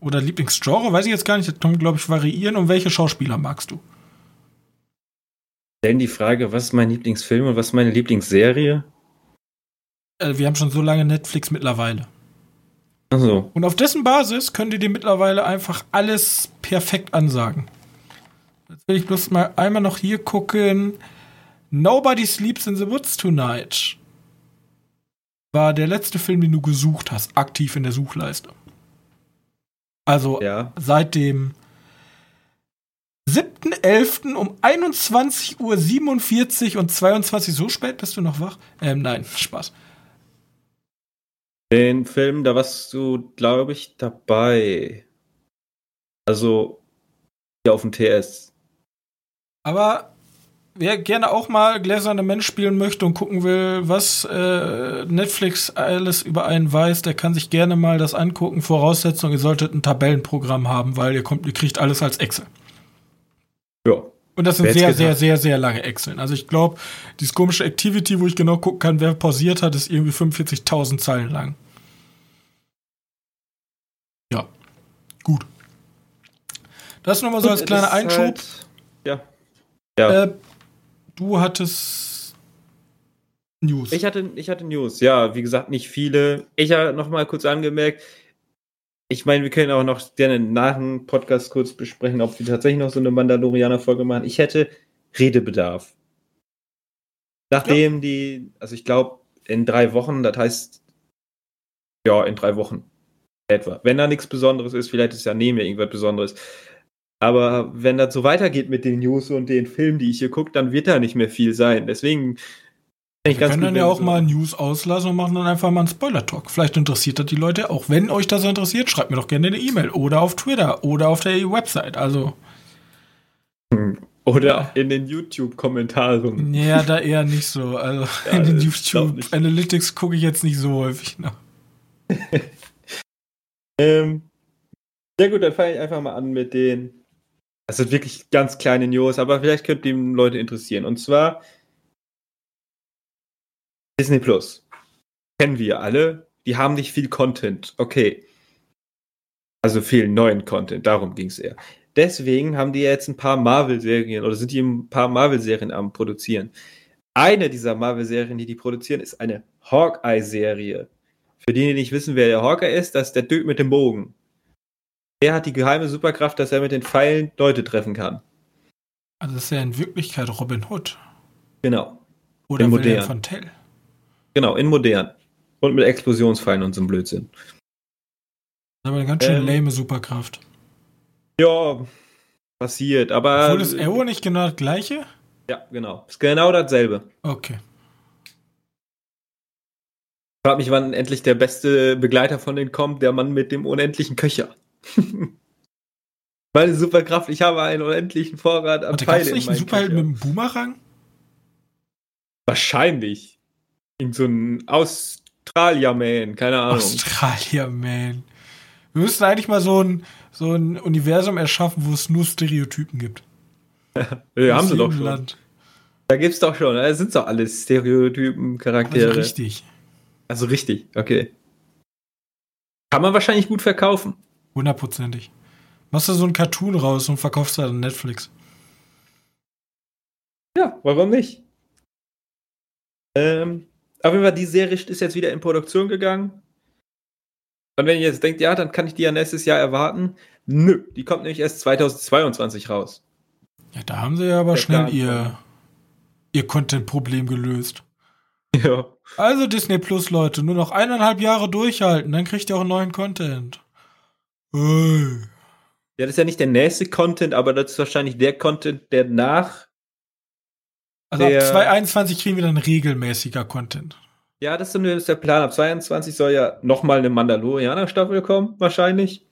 Oder Lieblingsgenre? Weiß ich jetzt gar nicht. Das kann, glaube ich, variieren. Und welche Schauspieler magst du? Stellen die Frage, was ist mein Lieblingsfilm und was ist meine Lieblingsserie? Äh, wir haben schon so lange Netflix mittlerweile. Achso. Und auf dessen Basis könnt ihr dir mittlerweile einfach alles perfekt ansagen. Jetzt will ich bloß mal einmal noch hier gucken. Nobody Sleeps in the Woods Tonight war der letzte Film, den du gesucht hast, aktiv in der Suchleiste. Also Ja. seit dem 7.11. um 21.47 Uhr und 22 so spät bist du noch wach? Ähm, nein, Spaß. Den Film, da warst du, glaube ich, dabei. Also, hier auf dem TS. Aber wer gerne auch mal Gläserne Mensch spielen möchte und gucken will, was äh, Netflix alles über einen weiß, der kann sich gerne mal das angucken. Voraussetzung, ihr solltet ein Tabellenprogramm haben, weil ihr kommt, ihr kriegt alles als Excel. Ja. Und das sind sehr, sehr, sehr, sehr lange Excel. Also ich glaube, dieses komische Activity, wo ich genau gucken kann, wer pausiert hat, ist irgendwie 45.000 Zeilen lang. Ja, gut. Das nur mal so als Gut, kleiner Einschub. Halt, ja. Ja. Äh, du hattest News. Ich hatte, ich hatte News, ja, wie gesagt, nicht viele. Ich habe noch mal kurz angemerkt, ich meine, wir können auch noch gerne nach dem Podcast kurz besprechen, ob wir tatsächlich noch so eine Mandalorianer-Folge machen. Ich hätte Redebedarf. Nachdem ja. die, also ich glaube, in drei Wochen, das heißt, ja, in drei Wochen etwa. Wenn da nichts Besonderes ist, vielleicht ist ja neben mir irgendwas Besonderes. Aber wenn das so weitergeht mit den News und den Filmen, die ich hier gucke, dann wird da nicht mehr viel sein. Deswegen ich wir können dann ja auch so mal News auslassen und machen dann einfach mal einen Spoiler-Talk. Vielleicht interessiert das die Leute auch. Wenn euch das interessiert, schreibt mir doch gerne eine E-Mail oder auf Twitter oder auf der Website. Also. [laughs] Oder in den YouTube-Kommentaren. Ja, da eher nicht so. Also [laughs] ja, in den YouTube Analytics gucke ich jetzt nicht so häufig nach. [laughs] ähm, sehr gut, dann fange ich einfach mal an mit den. Das sind wirklich ganz kleine News, aber vielleicht könnte die Leute interessieren. Und zwar Disney Plus. Kennen wir alle. Die haben nicht viel Content. Okay. Also viel neuen Content. Darum ging es eher. Deswegen haben die jetzt ein paar Marvel-Serien oder sind die ein paar Marvel-Serien am Produzieren. Eine dieser Marvel-Serien, die die produzieren, ist eine Hawkeye-Serie. Für die, die nicht wissen, wer der Hawkeye ist, das ist der Dude mit dem Bogen. Er hat die geheime Superkraft, dass er mit den Pfeilen Leute treffen kann. Also das ist ja in Wirklichkeit Robin Hood. Genau. Oder William von Tell. Genau, in modern. Und mit Explosionspfeilen und so einem Blödsinn. Aber eine ganz schön ähm, lame Superkraft. Ja, passiert, aber. Obwohl das Arrow nicht genau das gleiche? Ja, genau. Ist genau dasselbe. Okay. Ich frage mich, wann endlich der beste Begleiter von denen kommt, der Mann mit dem unendlichen Köcher. [laughs] Meine Superkraft, ich habe einen unendlichen Vorrat an Pfeilen. Gab's nicht einen Superheld mit einem Boomerang? Wahrscheinlich. In so ein Australier-Man, keine Ahnung. Australier-Man. Wir müssten eigentlich mal so ein, so ein Universum erschaffen, wo es nur Stereotypen gibt. [laughs] ja, haben sie doch schon. Land. Da gibt's doch schon, da sind doch alles Stereotypen-Charaktere. Also richtig. Also richtig, okay. Kann man wahrscheinlich gut verkaufen. Hundertprozentig. Machst du so ein Cartoon raus und verkaufst halt an Netflix. Ja, warum nicht? Ähm, auf jeden Fall, die Serie ist jetzt wieder in Produktion gegangen. Und wenn ihr jetzt denkt, ja, dann kann ich die ja nächstes Jahr erwarten. Nö, die kommt nämlich erst 2022 raus. Ja, da haben sie ja aber Der schnell ihr, ihr Content-Problem gelöst. Ja. Also Disney Plus, Leute, nur noch eineinhalb Jahre durchhalten, dann kriegt ihr auch neuen Content. Hey. Ja, das ist ja nicht der nächste Content, aber das ist wahrscheinlich der Content, der nach also der, ab 2021 kriegen wir dann regelmäßiger Content. Ja, das ist der Plan. Ab 2022 soll ja nochmal eine Mandalorianer-Staffel kommen, wahrscheinlich.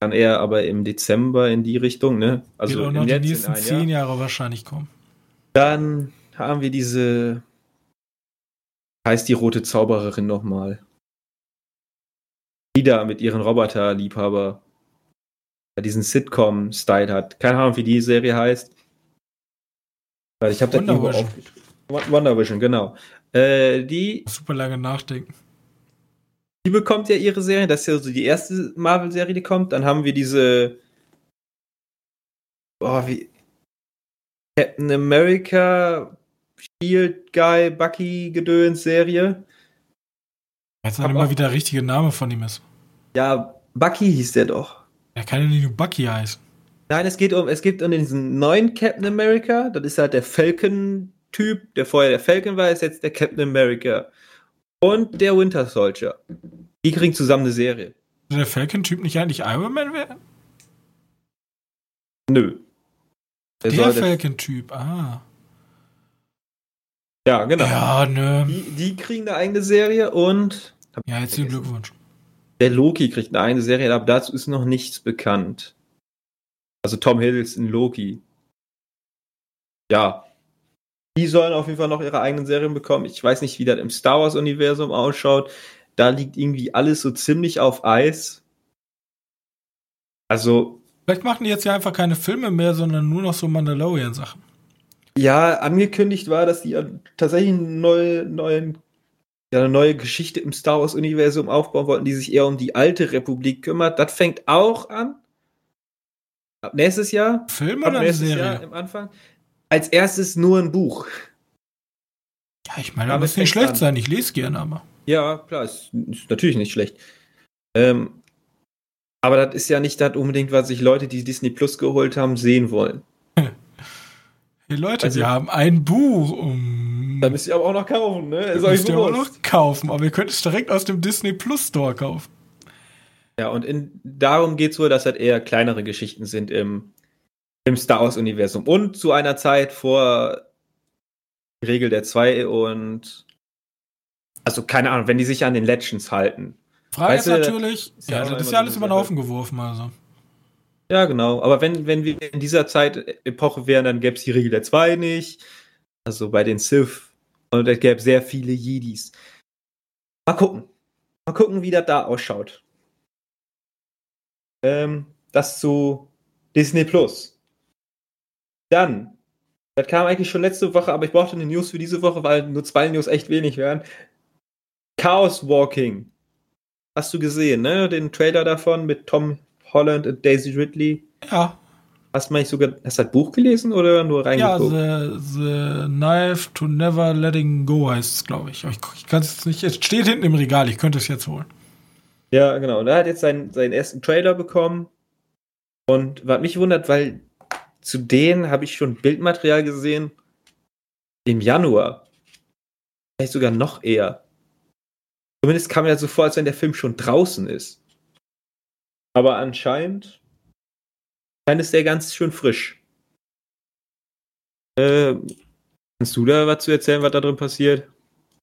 Dann eher aber im Dezember in die Richtung, ne? Also Wird auch noch die nächsten zehn Jahr. Jahre wahrscheinlich kommen. Dann haben wir diese. Heißt die rote Zaubererin nochmal. Die da mit ihren Roboter-Liebhaber diesen Sitcom-Style hat. Keine Ahnung, wie die Serie heißt. Weil ich habe da irgendwo aufgeschrieben. Wonder Vision, genau. Äh, die. Super lange nachdenken. Die bekommt ja ihre Serie. Das ist ja so die erste Marvel-Serie, die kommt. Dann haben wir diese. Boah, wie. Captain America, Shield Guy, Bucky Gedöns Serie. Jetzt dann immer wieder der richtige Name von ihm ist. Ja, Bucky hieß der doch. Er kann ja nicht nur Bucky heißen. Nein, es geht um, es geht um diesen neuen Captain America. Das ist halt der Falcon-Typ, der vorher der Falcon war, ist jetzt der Captain America. Und der Winter Soldier. Die kriegen zusammen eine Serie. Der Falcon-Typ nicht eigentlich Iron Man wäre? Nö. Der, der Falcon-Typ, ah. Ja, genau. Ja, nö. Die, die kriegen eine eigene Serie und. Ja, herzlichen Glückwunsch. Der Loki kriegt eine eigene Serie, aber dazu ist noch nichts bekannt. Also Tom Hiddleston, Loki. Ja. Die sollen auf jeden Fall noch ihre eigenen Serien bekommen. Ich weiß nicht, wie das im Star Wars-Universum ausschaut. Da liegt irgendwie alles so ziemlich auf Eis. Also. Vielleicht machen die jetzt ja einfach keine Filme mehr, sondern nur noch so Mandalorian-Sachen. Ja, angekündigt war, dass die tatsächlich eine neue, neuen, ja, eine neue Geschichte im Star Wars-Universum aufbauen wollten, die sich eher um die alte Republik kümmert. Das fängt auch an. Ab nächstes Jahr. Film oder eine Serie? Jahr im Anfang. Als erstes nur ein Buch. Ja, ich meine, das muss nicht schlecht an. sein. Ich lese gerne, aber. Ja, klar, ist, ist natürlich nicht schlecht. Ähm, aber das ist ja nicht das unbedingt, was sich Leute, die Disney Plus geholt haben, sehen wollen. [laughs] Hey Leute, also, wir haben ein Buch. Um da müsst ihr aber auch noch kaufen, ne? Das müsst ihr aber auch noch kaufen, aber ihr könnt es direkt aus dem Disney Plus Store kaufen. Ja, und in, darum geht es wohl, dass halt eher kleinere Geschichten sind im, im Star Wars-Universum. Und zu einer Zeit vor Regel der zwei und also keine Ahnung, wenn die sich an den Legends halten. Frage weißt ist du, natürlich, ist ja, also das ist ja alles über den Haufen geworfen, also. Ja, genau. Aber wenn, wenn wir in dieser Zeit Epoche wären, dann gäbe es die Regel der zwei nicht. Also bei den Sith. Und es gäbe sehr viele Jedis. Mal gucken. Mal gucken, wie das da ausschaut. Ähm, das zu Disney Plus. Dann, das kam eigentlich schon letzte Woche, aber ich brauchte eine News für diese Woche, weil nur zwei News echt wenig wären. Chaos Walking. Hast du gesehen, ne? Den Trailer davon mit Tom Holland und Daisy Ridley. Ja. Hast du mal sogar, hast du das Buch gelesen oder nur reingeguckt? Ja, the, the Knife to Never Letting Go heißt es, glaube ich. Ich, ich kann es nicht, es steht hinten im Regal, ich könnte es jetzt holen. Ja, genau. Und er hat jetzt seinen, seinen ersten Trailer bekommen. Und was mich wundert, weil zu denen habe ich schon Bildmaterial gesehen im Januar. Vielleicht sogar noch eher. Zumindest kam mir so vor, als wenn der Film schon draußen ist. Aber anscheinend, anscheinend ist der ganz schön frisch. Äh, kannst du da was zu erzählen, was da drin passiert?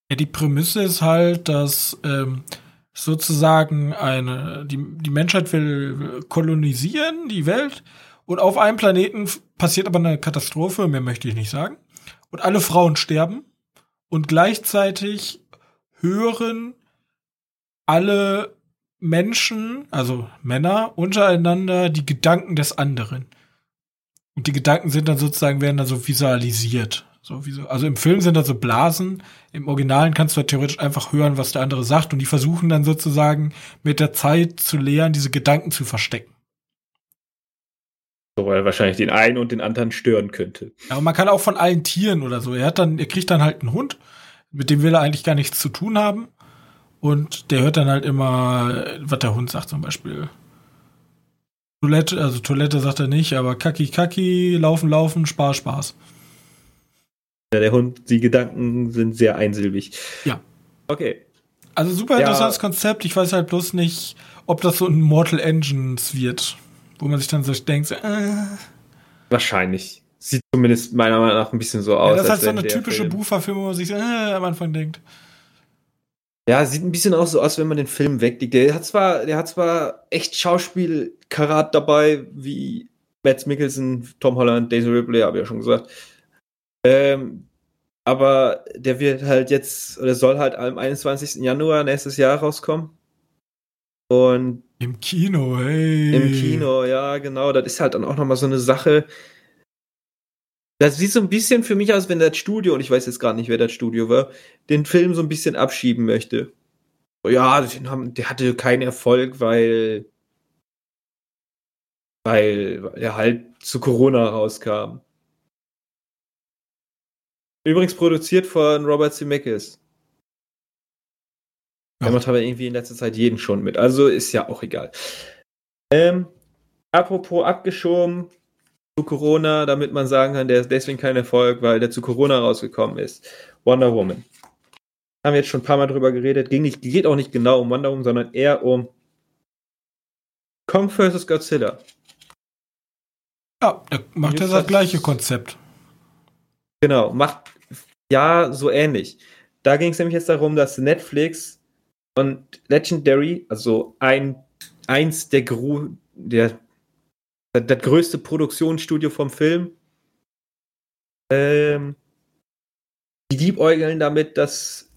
Ja, die Prämisse ist halt, dass ähm, sozusagen eine, die, die Menschheit will kolonisieren, die Welt, und auf einem Planeten passiert aber eine Katastrophe, mehr möchte ich nicht sagen. Und alle Frauen sterben. Und gleichzeitig hören alle Menschen, also Männer, untereinander die Gedanken des anderen. Und die Gedanken sind dann sozusagen, werden dann so visualisiert. So, so, also im Film sind da so Blasen, im Originalen kannst du halt theoretisch einfach hören, was der andere sagt und die versuchen dann sozusagen mit der Zeit zu lernen, diese Gedanken zu verstecken. So, weil er wahrscheinlich den einen und den anderen stören könnte. Ja, aber man kann auch von allen Tieren oder so. Er hat dann, er kriegt dann halt einen Hund, mit dem will er eigentlich gar nichts zu tun haben. Und der hört dann halt immer, was der Hund sagt zum Beispiel. Toilette, also Toilette sagt er nicht, aber Kaki Kaki, laufen, laufen, Spaß, Spaß. Ja, der Hund, die Gedanken sind sehr einsilbig. Ja. Okay. Also super interessantes ja. Konzept. Ich weiß halt bloß nicht, ob das so ein Mortal Engines wird, wo man sich dann so denkt, äh. Wahrscheinlich. Sieht zumindest meiner Meinung nach ein bisschen so aus. Ja, das ist halt so eine typische Buchverfilmung, wo man sich äh, am Anfang denkt. Ja, sieht ein bisschen auch so aus, wenn man den Film weglegt. Der hat zwar, der hat zwar echt Schauspielkarat dabei, wie Matt Mickelson, Tom Holland, Daisy Ripley, habe ich ja schon gesagt. Ähm, aber der wird halt jetzt, oder soll halt am 21. Januar nächstes Jahr rauskommen. Und im Kino, hey. Im Kino, ja, genau. Das ist halt dann auch nochmal so eine Sache. Das sieht so ein bisschen für mich aus, wenn das Studio, und ich weiß jetzt gerade nicht, wer das Studio war, den Film so ein bisschen abschieben möchte. Ja, haben, der hatte keinen Erfolg, weil, weil er halt zu Corona rauskam. Übrigens produziert von Robert Zemeckis. Der macht aber irgendwie in letzter Zeit jeden schon mit. Also ist ja auch egal. Ähm, apropos abgeschoben zu Corona, damit man sagen kann, der ist deswegen kein Erfolg, weil der zu Corona rausgekommen ist. Wonder Woman. Haben wir jetzt schon ein paar Mal drüber geredet. Ging nicht, geht auch nicht genau um Wonder Woman, sondern eher um Kong vs. Godzilla. Ja, der macht ja das gleiche Konzept. Genau, macht ja, so ähnlich. Da ging es nämlich jetzt darum, dass Netflix und Legendary, also ein, eins der, der das größte Produktionsstudio vom Film, ähm, die liebäugeln damit, dass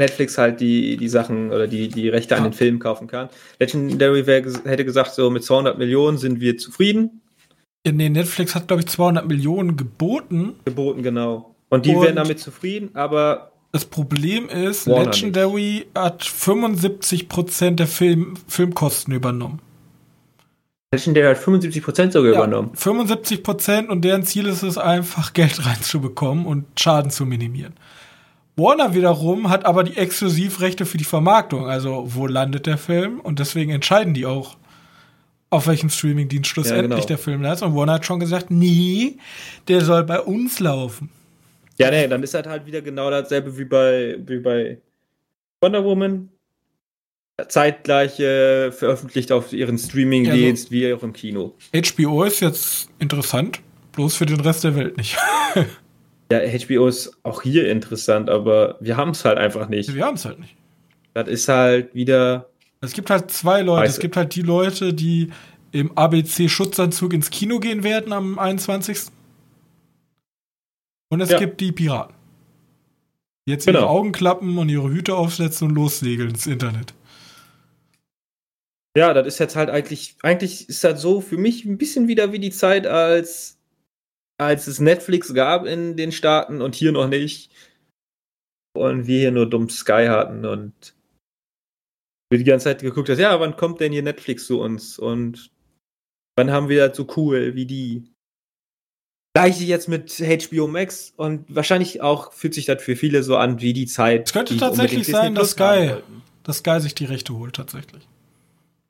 Netflix halt die, die Sachen oder die, die Rechte an den Filmen kaufen kann. Legendary wär, hätte gesagt, so mit 200 Millionen sind wir zufrieden. Nee, Netflix hat, glaube ich, 200 Millionen geboten. Geboten, genau. Und die und werden damit zufrieden, aber. Das Problem ist, Warner Legendary nicht. hat 75% der Film, Filmkosten übernommen. Legendary hat 75% sogar ja, übernommen. 75% und deren Ziel ist es einfach, [laughs] Geld reinzubekommen und Schaden zu minimieren. Warner wiederum hat aber die Exklusivrechte für die Vermarktung. Also, wo landet der Film? Und deswegen entscheiden die auch, auf welchem Streamingdienst schlussendlich Ja, genau. der Film ist. Und Warner hat schon gesagt, nee, der soll bei uns laufen. Ja, nee, dann ist das halt wieder genau dasselbe wie bei, wie bei Wonder Woman. Zeitgleich äh, veröffentlicht auf ihren Streamingdienst wie auch im Kino. HBO ist jetzt interessant, bloß für den Rest der Welt nicht. [laughs] Ja, HBO ist auch hier interessant, aber wir haben es halt einfach nicht. Wir haben es halt nicht. Das ist halt wieder. Es gibt halt zwei Leute. Weißt Es gibt halt die Leute, die im ABC-Schutzanzug ins Kino gehen werden am 21. Und es Ja. gibt die Piraten. Die jetzt ihre Genau. Augen klappen und ihre Hüte aufsetzen und lossegeln ins Internet. Ja, das ist jetzt halt eigentlich, eigentlich ist das so für mich ein bisschen wieder wie die Zeit, als, als es Netflix gab in den Staaten und hier noch nicht. Und wir hier nur dumm Sky hatten und wir die ganze Zeit geguckt haben, ja, wann kommt denn hier Netflix zu uns? Und wann haben wir das so cool wie die? Gleiche jetzt mit HBO Max und wahrscheinlich auch fühlt sich das für viele so an wie die Zeit. Es könnte tatsächlich sein, dass Sky-. Dass Sky sich die Rechte holt, tatsächlich.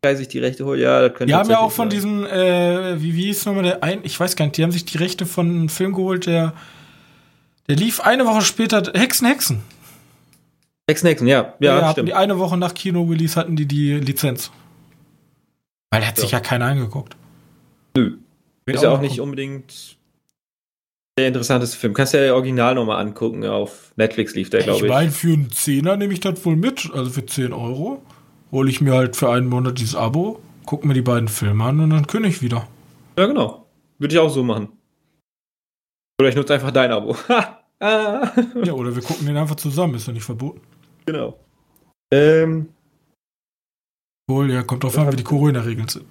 Sky sich die Rechte holt, ja, das könnte Die haben ja auch von sein. diesen, äh, wie, wie hieß nochmal der ein, ich weiß gar nicht, die haben sich die Rechte von einem Film geholt, der, der lief eine Woche später, Hexen, Hexen. Hexen, Hexen, ja, ja, hatten stimmt. die eine Woche nach Kino-Release hatten die die Lizenz. Weil der hat Ja. sich ja keiner angeguckt. Nö. Wird Ist ja auch nicht unbedingt der interessanteste Film. Kannst ja Original nochmal angucken. Auf Netflix lief der, Ich glaube ich. meine, für einen Zehner nehme ich das wohl mit. Also für 10 Euro hole ich mir halt für einen Monat dieses Abo, gucke mir die beiden Filme an und dann kündige ich wieder. Ja, genau. Würde ich auch so machen. Oder ich nutze einfach dein Abo. [laughs] Ah. Ja, oder wir gucken den einfach zusammen, ist ja nicht verboten. Genau. Ähm, Wohl, ja, kommt drauf an, wie die Corona-Regeln sind.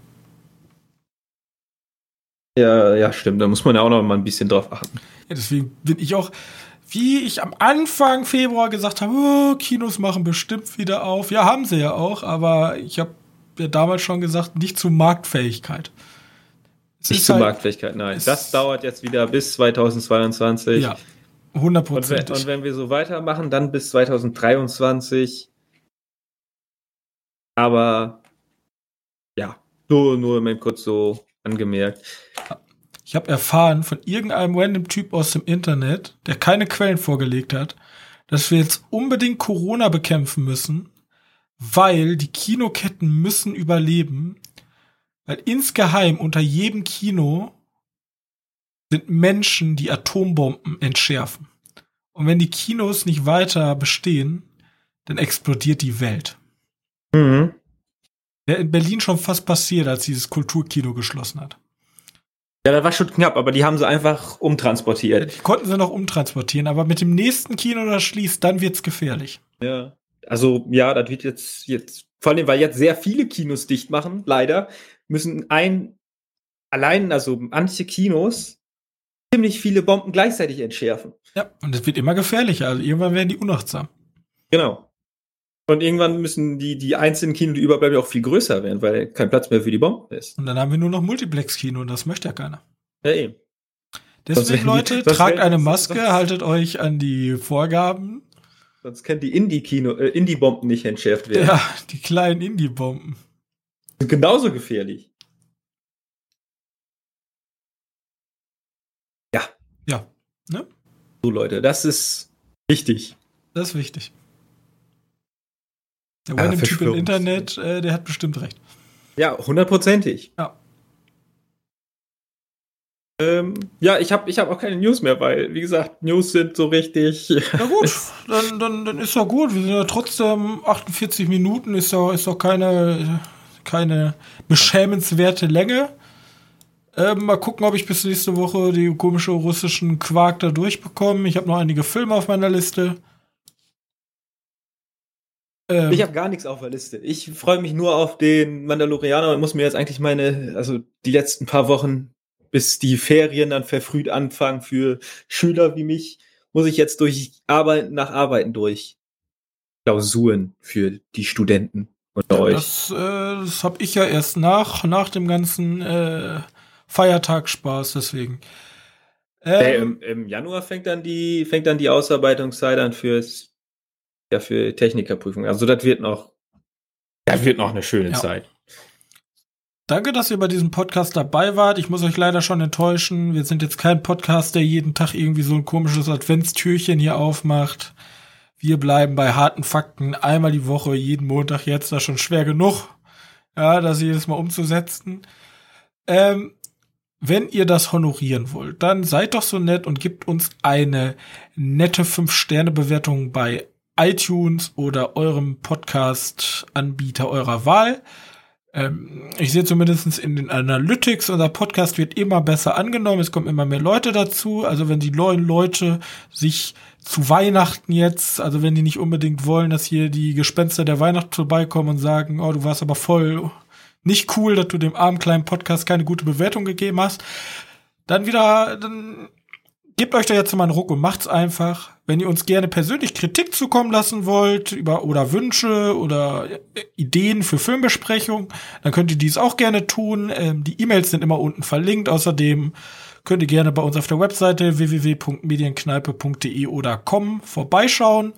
Ja, ja, stimmt. Da muss man ja auch noch mal ein bisschen drauf achten. Ja, deswegen bin ich auch, wie ich am Anfang Februar gesagt habe, oh, Kinos machen bestimmt wieder auf. Ja, haben sie ja auch, aber ich habe ja damals schon gesagt, nicht zu Marktfähigkeit. Es Nicht zur halt- Marktfähigkeit, nein. Das dauert jetzt wieder bis 2022. Ja, Und wenn, hundertprozentig. und wenn wir so weitermachen, dann bis 2023. Aber ja, nur, nur mal kurz so angemerkt. Ich habe erfahren von irgendeinem random Typ aus dem Internet, der keine Quellen vorgelegt hat, dass wir jetzt unbedingt Corona bekämpfen müssen, weil die Kinoketten müssen überleben, weil insgeheim unter jedem Kino sind Menschen, die Atombomben entschärfen. Und wenn die Kinos nicht weiter bestehen, dann explodiert die Welt. Mhm. Wäre in Berlin schon fast passiert, als dieses Kulturkino geschlossen hat. Ja, das war schon knapp, aber die haben sie einfach umtransportiert. Die konnten sie noch umtransportieren, aber mit dem nächsten Kino, das schließt, dann wird's gefährlich. Ja. Also, ja, das wird jetzt, jetzt, vor allem, weil jetzt sehr viele Kinos dicht machen, leider, müssen ein, allein, also manche Kinos, ziemlich viele Bomben gleichzeitig entschärfen. Ja, und es wird immer gefährlicher. Also irgendwann werden die unachtsam. Genau. Und irgendwann müssen die, die einzelnen Kinos, die überbleiben, auch viel größer werden, weil kein Platz mehr für die Bomben ist. Und dann haben wir nur noch Multiplex-Kino und das möchte ja keiner. Ja, eben. Deswegen, die- Leute, tragt eine Maske, sonst- haltet euch an die Vorgaben. Sonst können die Indie-Kino, äh, Indie-Bomben nicht entschärft werden. Ja, die kleinen Indie-Bomben. Sind genauso gefährlich. Ja, ne? So, Leute, das ist wichtig. Das ist wichtig. Der Ja, random Typ im Internet, äh, der hat bestimmt recht. Ja, hundertprozentig. Ja. Ähm, ja, ich habe ich hab auch keine News mehr, weil, wie gesagt, News sind so richtig. Na [laughs] gut, dann, dann, dann ist doch gut. Wir sind ja trotzdem 48 Minuten, ist doch, ist doch keine, keine beschämenswerte Länge. Ähm, mal gucken, ob ich bis nächste Woche die komische russischen Quark da durchbekomme. Ich habe noch einige Filme auf meiner Liste. Ähm, Ich habe gar nichts auf der Liste. Ich freue mich nur auf den Mandalorianer und muss mir jetzt eigentlich meine, also die letzten paar Wochen, bis die Ferien dann verfrüht anfangen für Schüler wie mich, muss ich jetzt durch Arbeiten nach Arbeiten durch. Klausuren für die Studenten unter euch. das äh, das habe ich ja erst nach, nach dem ganzen äh, Feiertagsspaß, deswegen. Äh, Ähm, im, Im Januar fängt dann die, fängt dann die Ausarbeitungszeit an fürs, ja, für Technikerprüfung. Also das wird noch, das wird noch eine schöne Ja. Zeit. Danke, dass ihr bei diesem Podcast dabei wart. Ich muss euch leider schon enttäuschen. Wir sind jetzt kein Podcast, der jeden Tag irgendwie so ein komisches Adventstürchen hier aufmacht. Wir bleiben bei harten Fakten einmal die Woche, jeden Montag jetzt. Das ist schon schwer genug, ja, das jedes Mal umzusetzen. Ähm, wenn ihr das honorieren wollt, dann seid doch so nett und gebt uns eine nette 5-Sterne-Bewertung bei iTunes oder eurem Podcast-Anbieter eurer Wahl. Ähm, ich sehe zumindest in den Analytics, unser Podcast wird immer besser angenommen, es kommen immer mehr Leute dazu. Also wenn die neuen Leute sich zu Weihnachten jetzt, also wenn die nicht unbedingt wollen, dass hier die Gespenster der Weihnacht vorbeikommen und sagen, oh, du warst aber voll nicht cool, dass du dem armen kleinen Podcast keine gute Bewertung gegeben hast, dann wieder, dann gebt euch da jetzt mal einen Ruck und macht's einfach. Wenn ihr uns gerne persönlich Kritik zukommen lassen wollt über oder Wünsche oder Ideen für Filmbesprechung, dann könnt ihr dies auch gerne tun. Ähm, die E-Mails sind immer unten verlinkt. Außerdem könnt ihr gerne bei uns auf der Webseite www.medienkneipe.de oder com vorbeischauen.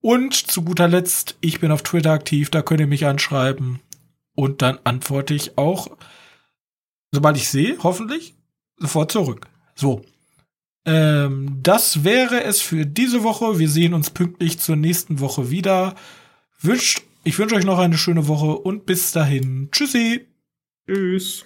Und zu guter Letzt, ich bin auf Twitter aktiv, da könnt ihr mich anschreiben. Und dann antworte ich auch, sobald ich sehe, hoffentlich, sofort zurück. So. Ähm, das wäre es für diese Woche. Wir sehen uns pünktlich zur nächsten Woche wieder. Wünscht, ich wünsche euch noch eine schöne Woche und bis dahin. Tschüssi. Tschüss.